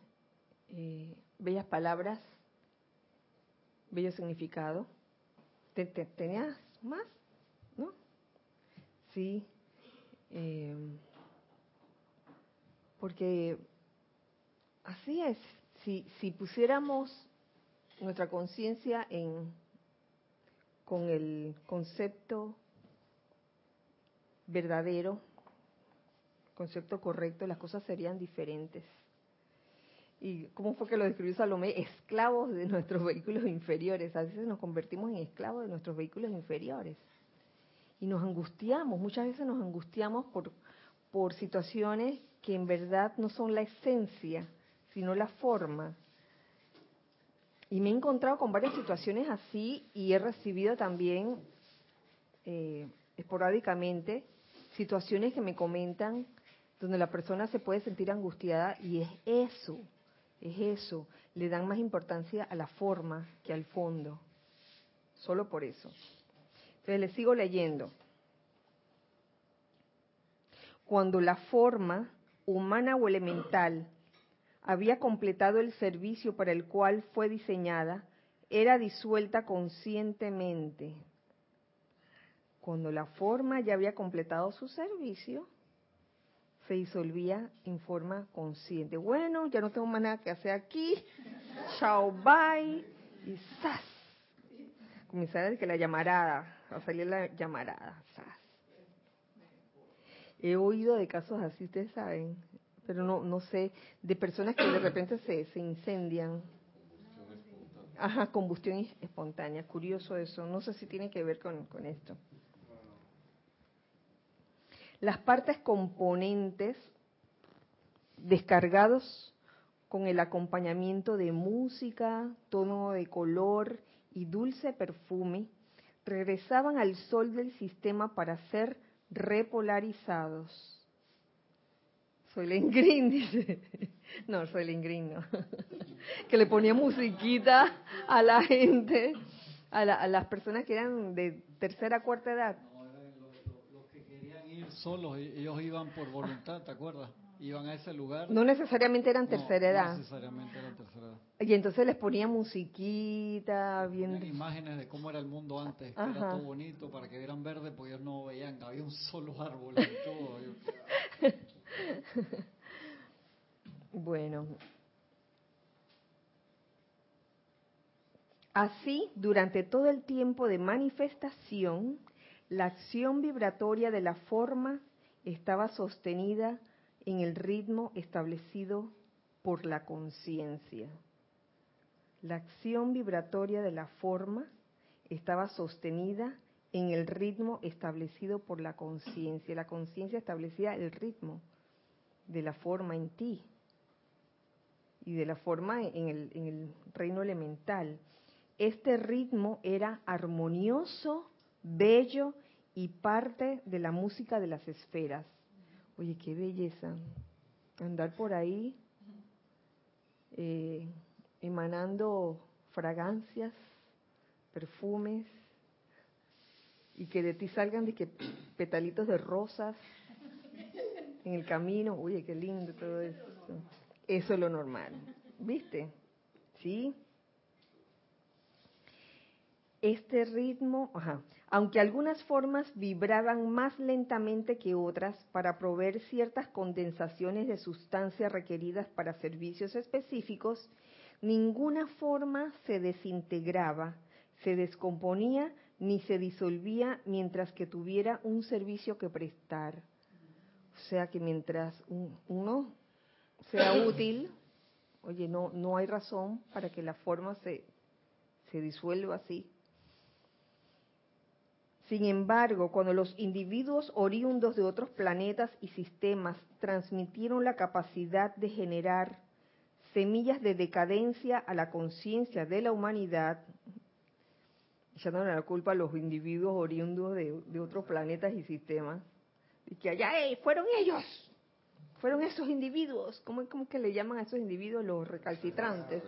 Eh, bellas palabras, bello significado. tenías más? ¿No? Sí. Eh, porque así es. Si, si pusiéramos nuestra conciencia en con el concepto verdadero, concepto correcto, las cosas serían diferentes. ¿Y cómo fue que lo describió Salomé? Esclavos de nuestros vehículos inferiores. A veces nos convertimos en esclavos de nuestros vehículos inferiores. Y nos angustiamos, muchas veces nos angustiamos por, por situaciones que en verdad no son la esencia, sino la forma. Y me he encontrado con varias situaciones así y he recibido también eh, esporádicamente situaciones que me comentan donde la persona se puede sentir angustiada y es eso, es eso. Le dan más importancia a la forma que al fondo. Solo por eso. Entonces le sigo leyendo. Cuando la forma humana o elemental había completado el servicio para el cual fue diseñada, era disuelta conscientemente. Cuando la forma ya había completado su servicio, se disolvía en forma consciente. Bueno, ya no tengo más nada que hacer aquí. Chao, bye. Y ¡zas! Comenzaba que la llamarada, a salir la llamarada. ¡zas! He oído de casos así, ustedes saben, pero no, no sé, de personas que de repente se, se incendian. Ajá, combustión espontánea. Curioso eso. No sé si tiene que ver con, con esto. Las partes componentes descargados con el acompañamiento de música, tono de color y dulce perfume, regresaban al sol del sistema para ser repolarizados. Soy Green, dice. No, soy Green, no. Que le ponía musiquita a la gente, a, a las personas que eran de tercera, cuarta edad solos, e-, ellos iban por voluntad, ¿te acuerdas? Iban a ese lugar. No necesariamente eran tercera edad. No necesariamente eran tercera edad. Y entonces les ponía musiquita, bien... imágenes de cómo era el mundo antes, que era todo bonito, para que vieran verde, porque ellos no veían, había un solo árbol todo. bueno. Así, durante todo el tiempo de manifestación, la acción vibratoria de la forma estaba sostenida en el ritmo establecido por la conciencia. La acción vibratoria de la forma estaba sostenida en el ritmo establecido por la conciencia. La conciencia establecía el ritmo de la forma en ti y de la forma en el, en el reino elemental. Este ritmo era armonioso bello y parte de la música de las esferas. Oye, qué belleza. Andar por ahí eh, emanando fragancias, perfumes, y que de ti salgan de que petalitos de rosas en el camino. Oye, qué lindo todo eso. Eso es lo normal. ¿Viste? ¿Sí? este ritmo, aunque algunas formas vibraban más lentamente que otras para proveer ciertas condensaciones de sustancia requeridas para servicios específicos, ninguna forma se desintegraba, se descomponía ni se disolvía mientras que tuviera un servicio que prestar. O O sea que mientras uno sea útil, oye, no, no hay razón para que la forma se, se disuelva así. Sin embargo, cuando los individuos oriundos de otros planetas y sistemas transmitieron la capacidad de generar semillas de decadencia a la conciencia de la humanidad, echándole la culpa a los individuos oriundos de, otros planetas y sistemas, y que allá, fueron ellos, fueron esos individuos, ¿cómo, cómo que le llaman a esos individuos los recalcitrantes?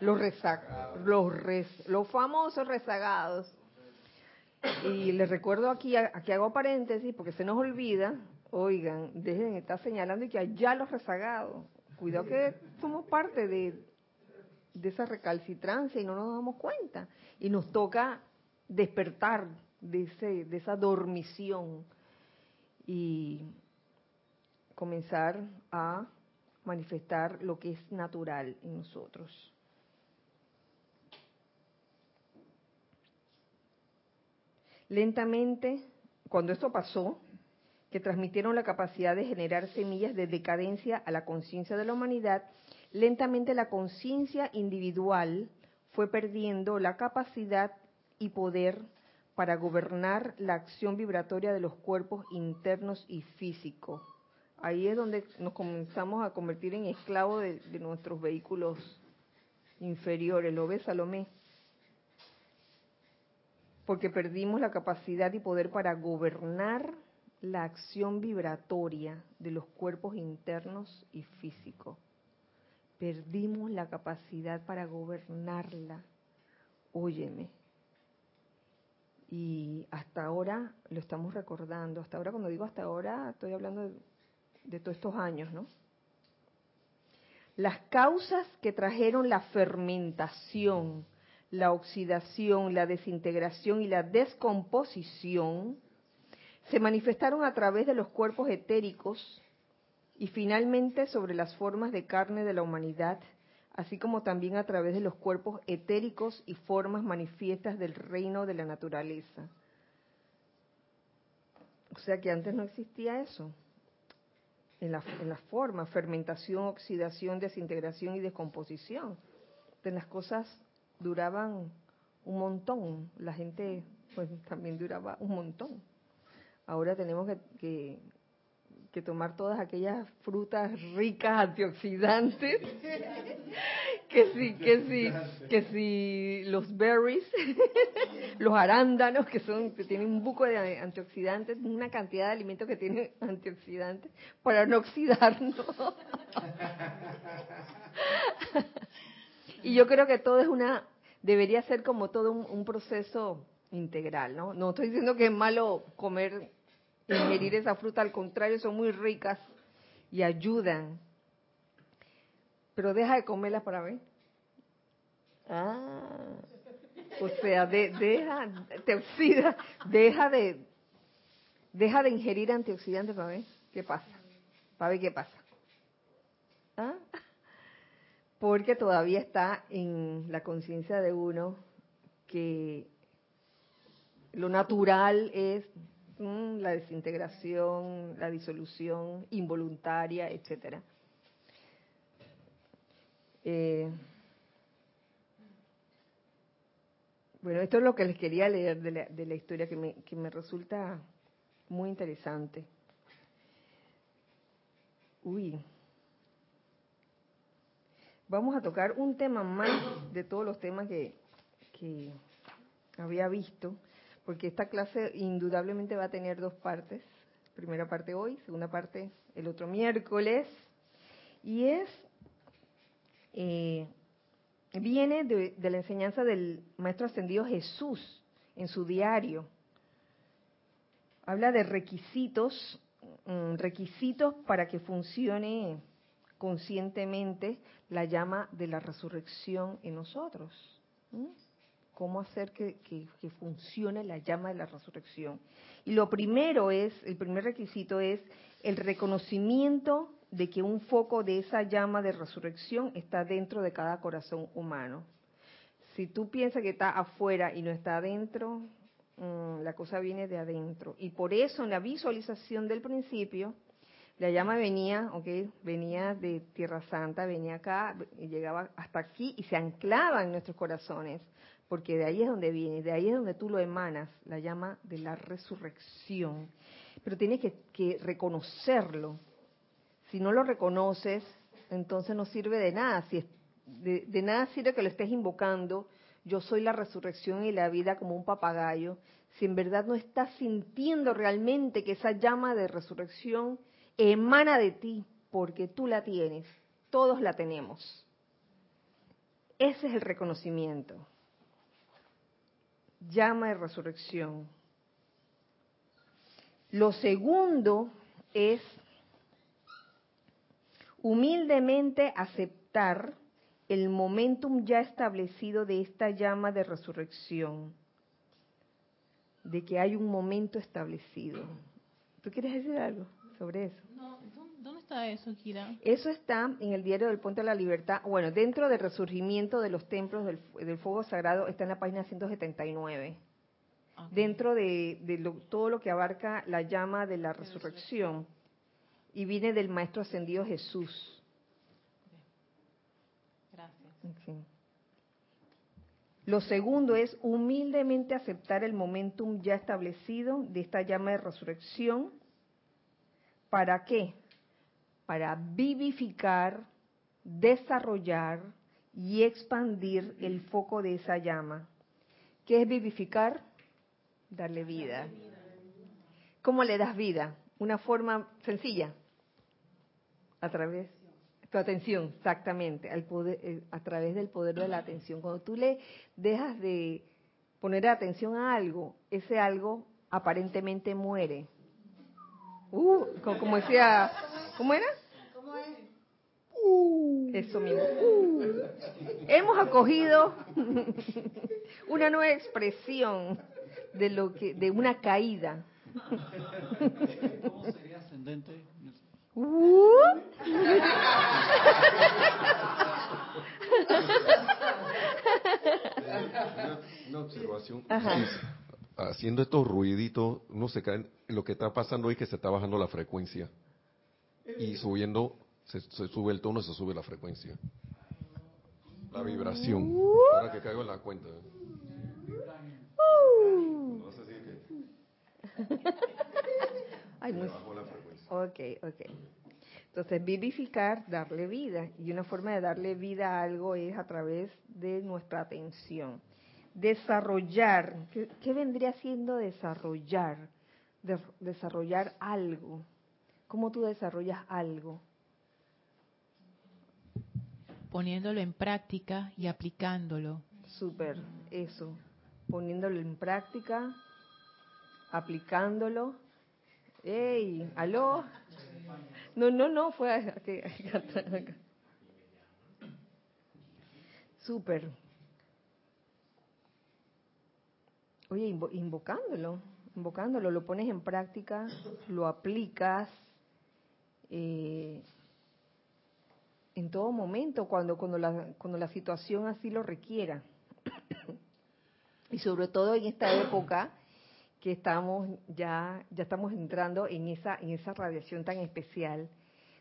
Los rezagados, los, los famosos rezagados. Y les recuerdo aquí, aquí hago paréntesis porque se nos olvida, oigan, dejen de estar señalando que allá los rezagados. Cuidado que somos parte de, de esa recalcitrancia y no nos damos cuenta. Y nos toca despertar de, ese, de esa dormición y comenzar a manifestar lo que es natural en nosotros. Lentamente, cuando esto pasó, que transmitieron la capacidad de generar semillas de decadencia a la conciencia de la humanidad, lentamente la conciencia individual fue perdiendo la capacidad y poder para gobernar la acción vibratoria de los cuerpos internos y físicos. Ahí es donde nos comenzamos a convertir en esclavos de, de nuestros vehículos inferiores. ¿Lo ves, Salomé? Porque perdimos la capacidad y poder para gobernar la acción vibratoria de los cuerpos internos y físicos. Perdimos la capacidad para gobernarla. Óyeme. Y hasta ahora lo estamos recordando. Hasta ahora, cuando digo hasta ahora, estoy hablando de, de todos estos años, ¿no? Las causas que trajeron la fermentación, la oxidación, la desintegración y la descomposición se manifestaron a través de los cuerpos etéricos y finalmente sobre las formas de carne de la humanidad, así como también a través de los cuerpos etéricos y formas manifiestas del reino de la naturaleza. O sea que antes no existía eso. En la, en la forma, fermentación, oxidación, desintegración y descomposición de las cosas duraban un montón, la gente pues también duraba un montón. Ahora tenemos que, que, tomar todas aquellas frutas ricas antioxidantes, que si, que si, que si los berries, los arándanos que son, que tienen un buco de antioxidantes, una cantidad de alimentos que tienen antioxidantes para no oxidarnos. y yo creo que todo es una debería ser como todo un, proceso integral, ¿no? No estoy diciendo que es malo comer, ingerir esa fruta, al contrario, son muy ricas y ayudan. Pero deja de comerlas para ver. Ah, o sea, deja, te oxida, deja de, deja de ingerir antioxidantes para ver qué pasa, para ver qué pasa. ¿Ah? Porque todavía está en la conciencia de uno que lo natural es mm, la desintegración, la disolución involuntaria, etcétera. Eh, bueno, esto es lo que les quería leer de la, de la historia que me, que me resulta muy interesante. Uy, vamos a tocar un tema más de todos los temas que, había visto, porque esta clase indudablemente va a tener dos partes. Primera parte hoy, segunda parte el otro miércoles. Y es, eh, viene de, de la enseñanza del Maestro Ascendido Jesús en su diario. Habla de requisitos, mm, requisitos para que funcione conscientemente la llama de la resurrección en nosotros. ¿Cómo hacer que, funcione la llama de la resurrección? Y lo primero es, el primer requisito es el reconocimiento de que un foco de esa llama de resurrección está dentro de cada corazón humano. Si tú piensas que está afuera y no está adentro, mm, la cosa viene de adentro. Y por eso en la visualización del principio, La llama venía, ok, venía de Tierra Santa, venía acá, llegaba hasta aquí y se anclaba en nuestros corazones, porque de ahí es donde viene, de ahí es donde tú lo emanas, la llama de la resurrección. Pero tienes que, que reconocerlo. Si no lo reconoces, entonces no sirve de nada. Si es, de, de nada sirve que lo estés invocando, yo soy la resurrección y la vida como un papagayo, si en verdad no estás sintiendo realmente que esa llama de resurrección emana de ti, porque tú la tienes, todos la tenemos. Ese es el reconocimiento. Llama de resurrección. Lo segundo es humildemente aceptar el momentum ya establecido de esta llama de resurrección, de que hay un momento establecido. ¿Tú quieres decir algo sobre eso? No, ¿Dónde está eso, Kira? Eso está en el diario del Puente de la Libertad. Bueno, dentro del resurgimiento de los templos del, del fuego sagrado está en la página 179. Okay. Dentro de, de lo, todo lo que abarca la llama de la resurrección. Y viene del Maestro Ascendido Jesús. Okay. Lo segundo es humildemente aceptar el momentum ya establecido de esta llama de resurrección. ¿Para qué? Para vivificar, desarrollar y expandir el foco de esa llama. ¿Qué es vivificar? Darle vida. ¿Cómo le das vida? Una forma sencilla. A través tu atención, exactamente, al poder, eh, a través del poder de la atención. Cuando tú le dejas de poner atención a algo, ese algo aparentemente muere. Uh, como, decía, ¿cómo era? ¿Cómo es? Uh, eso mismo. Uh. Hemos acogido una nueva expresión de lo que, de una caída. ¿Cómo sería ascendente? Uh. Una, una observación. Haciendo estos ruiditos, no se caen. Lo que está pasando es que se está bajando la frecuencia. Y subiendo, se, se sube el tono, se sube la frecuencia. La vibración. Ahora que caigo en la cuenta. No sé si que. Ay, muy... Ok, ok. Entonces, vivificar, darle vida. Y una forma de darle vida a algo es a través de nuestra atención. Desarrollar. ¿Qué, qué vendría siendo desarrollar? De, desarrollar algo. ¿Cómo tú desarrollas algo? Poniéndolo en práctica y aplicándolo. Súper, eso. Poniéndolo en práctica, aplicándolo. ¡Ey! ¿Aló? No, no, no, fue aquí. Súper. Invocándolo, invocándolo, lo pones en práctica, lo aplicas eh, en todo momento, cuando, cuando, la, cuando la situación así lo requiera. y sobre todo en esta época que estamos ya ya estamos entrando en esa en esa radiación tan especial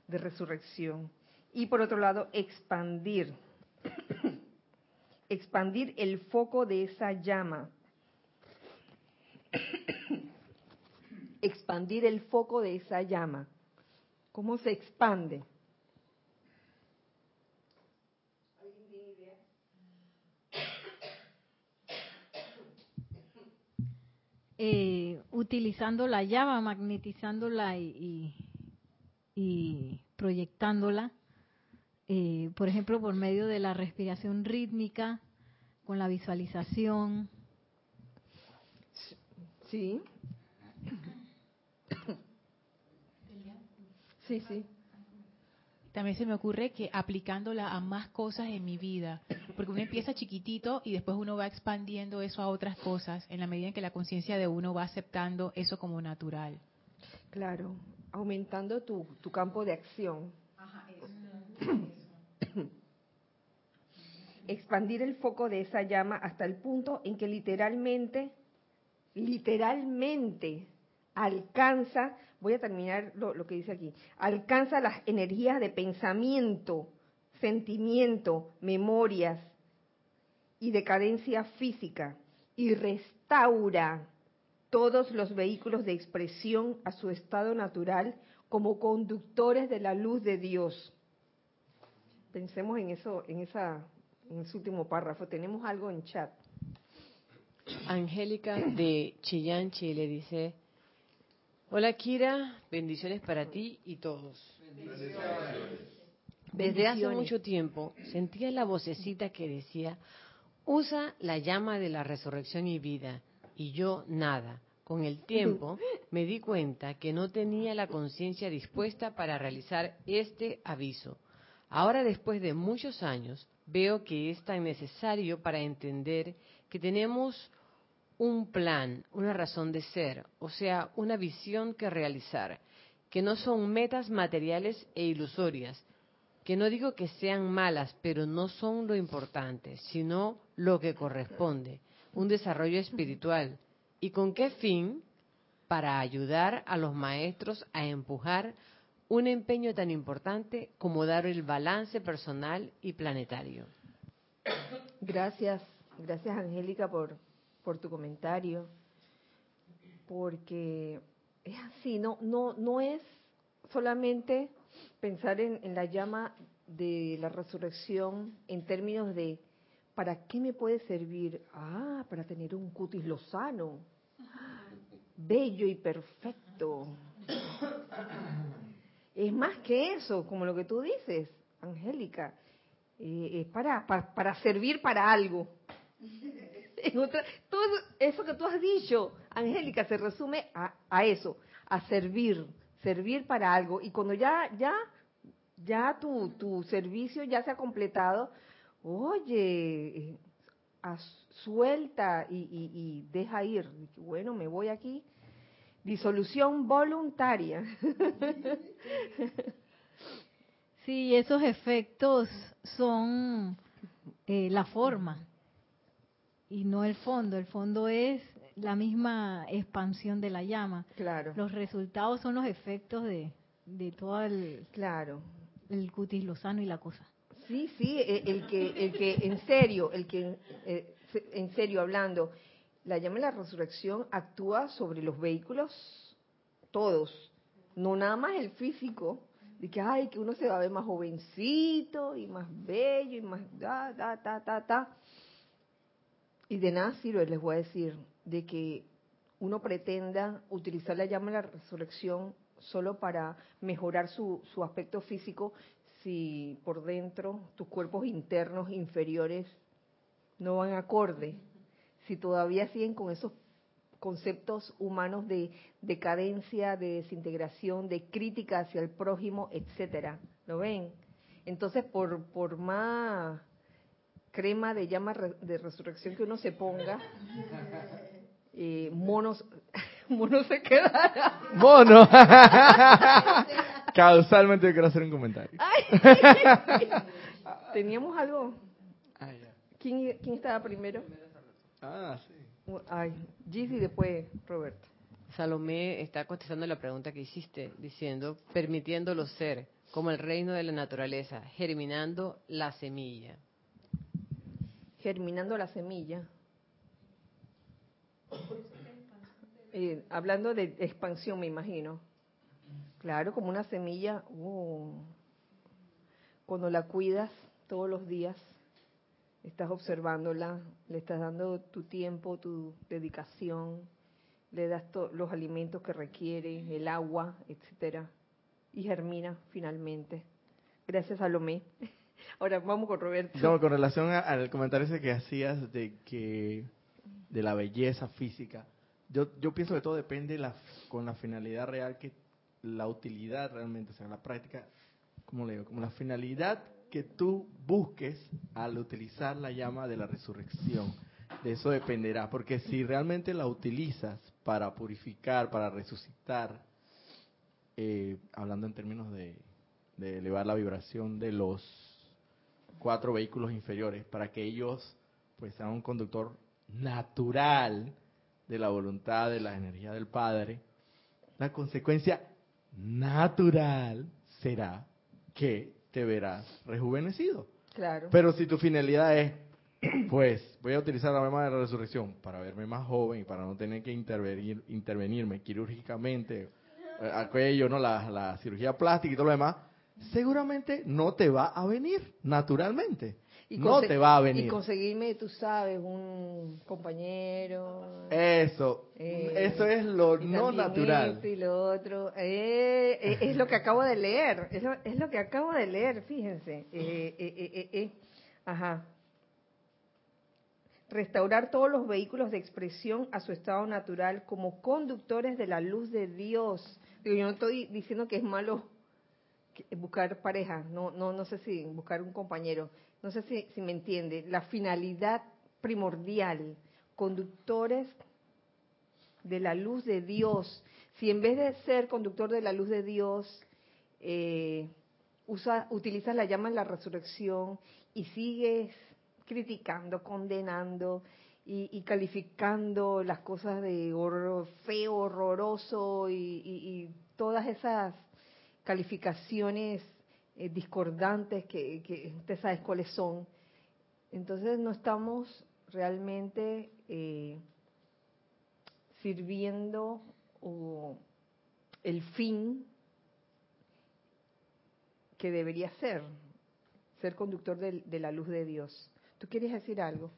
de resurrección y por otro lado expandir expandir el foco de esa llama expandir el foco de esa llama cómo se expande eh, utilizando la llama, magnetizándola y, y, y proyectándola, eh, por ejemplo, por medio de la respiración rítmica, con la visualización. Sí. Sí, sí. También se me ocurre que aplicándola a más cosas en mi vida, porque uno empieza chiquitito y después uno va expandiendo eso a otras cosas en la medida en que la conciencia de uno va aceptando eso como natural. Claro, aumentando tu, tu campo de acción. Ajá, eso. Expandir el foco de esa llama hasta el punto en que literalmente, literalmente alcanza, voy a terminar lo, que dice aquí, alcanza las energías de pensamiento, sentimiento, memorias y decadencia física y restaura todos los vehículos de expresión a su estado natural como conductores de la luz de Dios. Pensemos en eso, en esa, en ese último párrafo. Tenemos algo en chat. Angélica de Chillán, Chile dice, hola Kira, bendiciones para ti y todos. Desde hace mucho tiempo sentía la vocecita que decía, usa la llama de la resurrección y vida, y yo nada. Con el tiempo me di cuenta que no tenía la conciencia dispuesta para realizar este aviso. Ahora, después de muchos años, veo que es tan necesario para entender que tenemos un plan, una razón de ser, o sea, una visión que realizar, que no son metas materiales e ilusorias, que no digo que sean malas, pero no son lo importante, sino lo que corresponde, un desarrollo espiritual. ¿Y con qué fin? Para ayudar a los maestros a empujar un empeño tan importante como dar el balance personal y planetario. Gracias, gracias Angélica por, por tu comentario, porque es así, no, no, no es solamente pensar en, en la llama de la resurrección en términos de ¿para qué me puede servir? Ah, para tener un cutis lozano, bello y perfecto. Es más que eso, como lo que tú dices, Angélica. Eh, es para, para, para servir para algo. Eso que tú has dicho, Angélica, se resume a, a eso, a servir, servir para algo. Y cuando ya, ya, ya tu, tu servicio ya se ha completado, oye, eh, suelta y, y- y deja ir. Bueno, me voy aquí. Disolución voluntaria. Sí, esos efectos son eh, la forma y no el fondo. El fondo es la misma expansión de la llama. Claro, Los resultados son los efectos de, de todo el, claro. el cutis lozano y la cosa. Sí, sí, e- el que, el que en serio, el que eh, en serio hablando, la llama de la resurrección actúa sobre los vehículos todos, no nada más el físico, de que ay, que uno se va a ver más jovencito y más bello y más da, da, ta, ta, ta. Y de nada sirve, les voy a decir, de que uno pretenda utilizar la llama de la resurrección solo para mejorar su, su aspecto físico si por dentro tus cuerpos internos inferiores no van acorde, si todavía siguen con esos conceptos humanos de decadencia, de desintegración, de crítica hacia el prójimo, etcétera. ¿Lo ven? Entonces, por, por más crema de llama re- de resurrección que uno se ponga, eh, monos, monos se quedará. Mono. Causalmente quiero hacer un comentario. Teníamos algo. Ah. ¿Quién, quién estaba primero? Ah, sí. Ay, Gis y después Roberto. Salomé está contestando la pregunta que hiciste, diciendo, permitiéndolo ser, como el reino de la naturaleza, germinando la semilla. Germinando la semilla. Eh, hablando de expansión, me imagino. Claro, como una semilla, uh, cuando la cuidas todos los días, estás observándola, le estás dando tu tiempo, tu dedicación, le das los alimentos que requiere, el agua, etcétera, y germina finalmente. Gracias, Salomé. Ahora vamos con Roberto. No, con relación a- al comentario ese que hacías de que de la belleza física, yo, yo pienso que todo depende la, con la finalidad real que la utilidad realmente, o sea, la práctica, ¿cómo le digo? Como la finalidad que tú busques al utilizar la llama de la resurrección. De eso dependerá, porque si realmente la utilizas para purificar, para resucitar, eh, hablando en términos de elevar la vibración de los cuatro vehículos inferiores para que ellos pues sean un conductor natural de la voluntad de la energía del Padre la consecuencia natural será que te verás rejuvenecido. Claro. Pero si tu finalidad es, pues, voy a utilizar la llama de la resurrección para verme más joven y para no tener que intervenir, intervenirme quirúrgicamente, eh, aquello, ¿no? La, la cirugía plástica y todo lo demás, seguramente no te va a venir naturalmente. Y no te va a venir. Y conseguirme, tú sabes, un compañero. Eso, eh, eso es lo y no natural. esto y lo otro. Eh, eh, es lo que acabo de leer. Es lo, es lo que acabo de leer, fíjense. Ajá. Restaurar todos los vehículos de expresión a su estado natural como conductores de la luz de Dios. Yo no estoy diciendo que es malo buscar pareja, no, no, no sé si buscar un compañero, no sé si, si me entiende. La finalidad primordial, conductores de la luz de Dios. Si en vez de ser conductor de la luz de Dios, eh, usa, utilizas la llama en la resurrección y sigues criticando, condenando y, calificando las cosas de horror, feo, horroroso y todas esas calificaciones eh, discordantes que, que usted sabe cuáles son. Entonces no estamos realmente eh, sirviendo o el fin que debería ser, ser conductor de, la luz de Dios. ¿Tú quieres decir algo?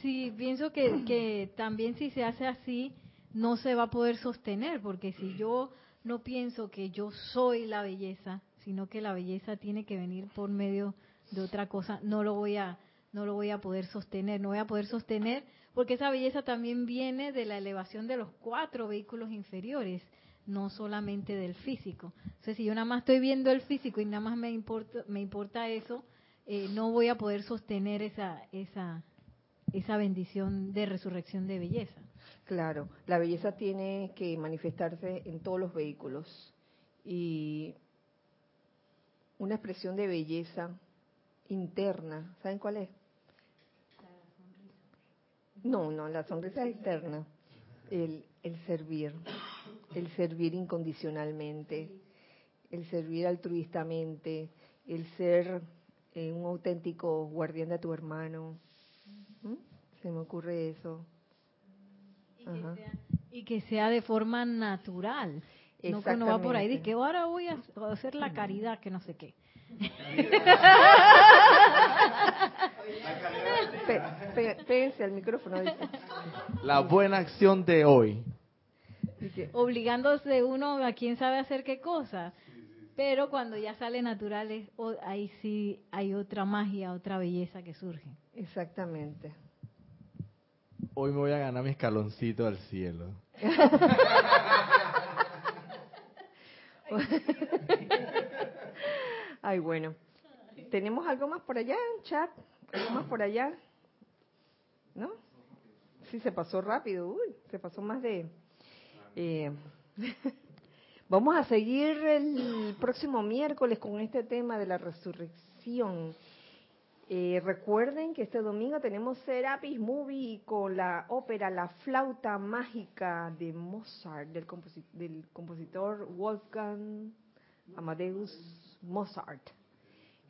Sí, pienso que también si se hace así, no se va a poder sostener, porque si yo no pienso que yo soy la belleza, sino que la belleza tiene que venir por medio de otra cosa, no lo voy a no lo voy a poder sostener, no voy a poder sostener, porque esa belleza también viene de la elevación de los cuatro vehículos inferiores, no solamente del físico. Entonces, si yo nada más estoy viendo el físico y nada más me importa, me importa eso, eh, no voy a poder sostener esa, esa, esa bendición de resurrección de belleza. Claro, la belleza tiene que manifestarse en todos los vehículos y una expresión de belleza interna, ¿saben cuál es? No, no, la sonrisa externa, el, el servir, el servir incondicionalmente, el servir altruistamente, el ser eh, un auténtico guardián de tu hermano. ¿Mm? Se me ocurre eso. Y que, Ajá. sea, y que sea de forma natural. No que uno va por ahí y que ahora voy a hacer la caridad, que no sé qué. Péguense al micrófono. dice. La buena acción de hoy. Dice, Obligándose uno a quién sabe hacer qué cosa. Pero cuando ya sale natural, ahí sí hay otra magia, otra belleza que surge. Exactamente. Hoy me voy a ganar mi escaloncito al cielo. Ay, bueno. ¿Tenemos algo más por allá chat? ¿Algo más por allá? ¿No? Sí, se pasó rápido. Uy, se pasó más de... eh, Vamos a seguir el próximo miércoles con este tema de la resurrección. Eh, recuerden que este domingo tenemos Serapis Movie con la ópera La flauta mágica de Mozart, del, del compositor Wolfgang Amadeus Mozart.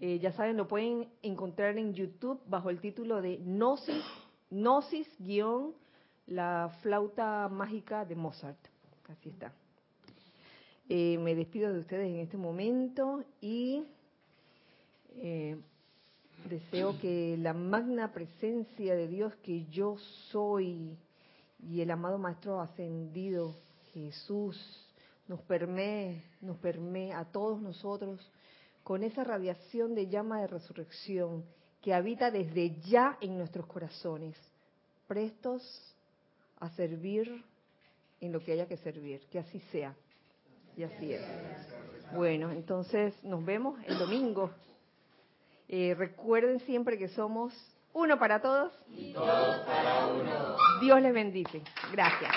Eh, ya saben, lo pueden encontrar en YouTube bajo el título de Gnosis guion la flauta mágica de Mozart. Así está. Eh, me despido de ustedes en este momento y eh, deseo que la magna presencia de Dios que yo soy y el amado Maestro ascendido Jesús nos permee, nos permee a todos nosotros con esa radiación de llama de resurrección que habita desde ya en nuestros corazones, prestos a servir en lo que haya que servir, que así sea. Y así es. Bueno, entonces nos vemos el domingo. Eh, recuerden siempre que somos uno para todos. Y todos para uno. Dios les bendice. Gracias.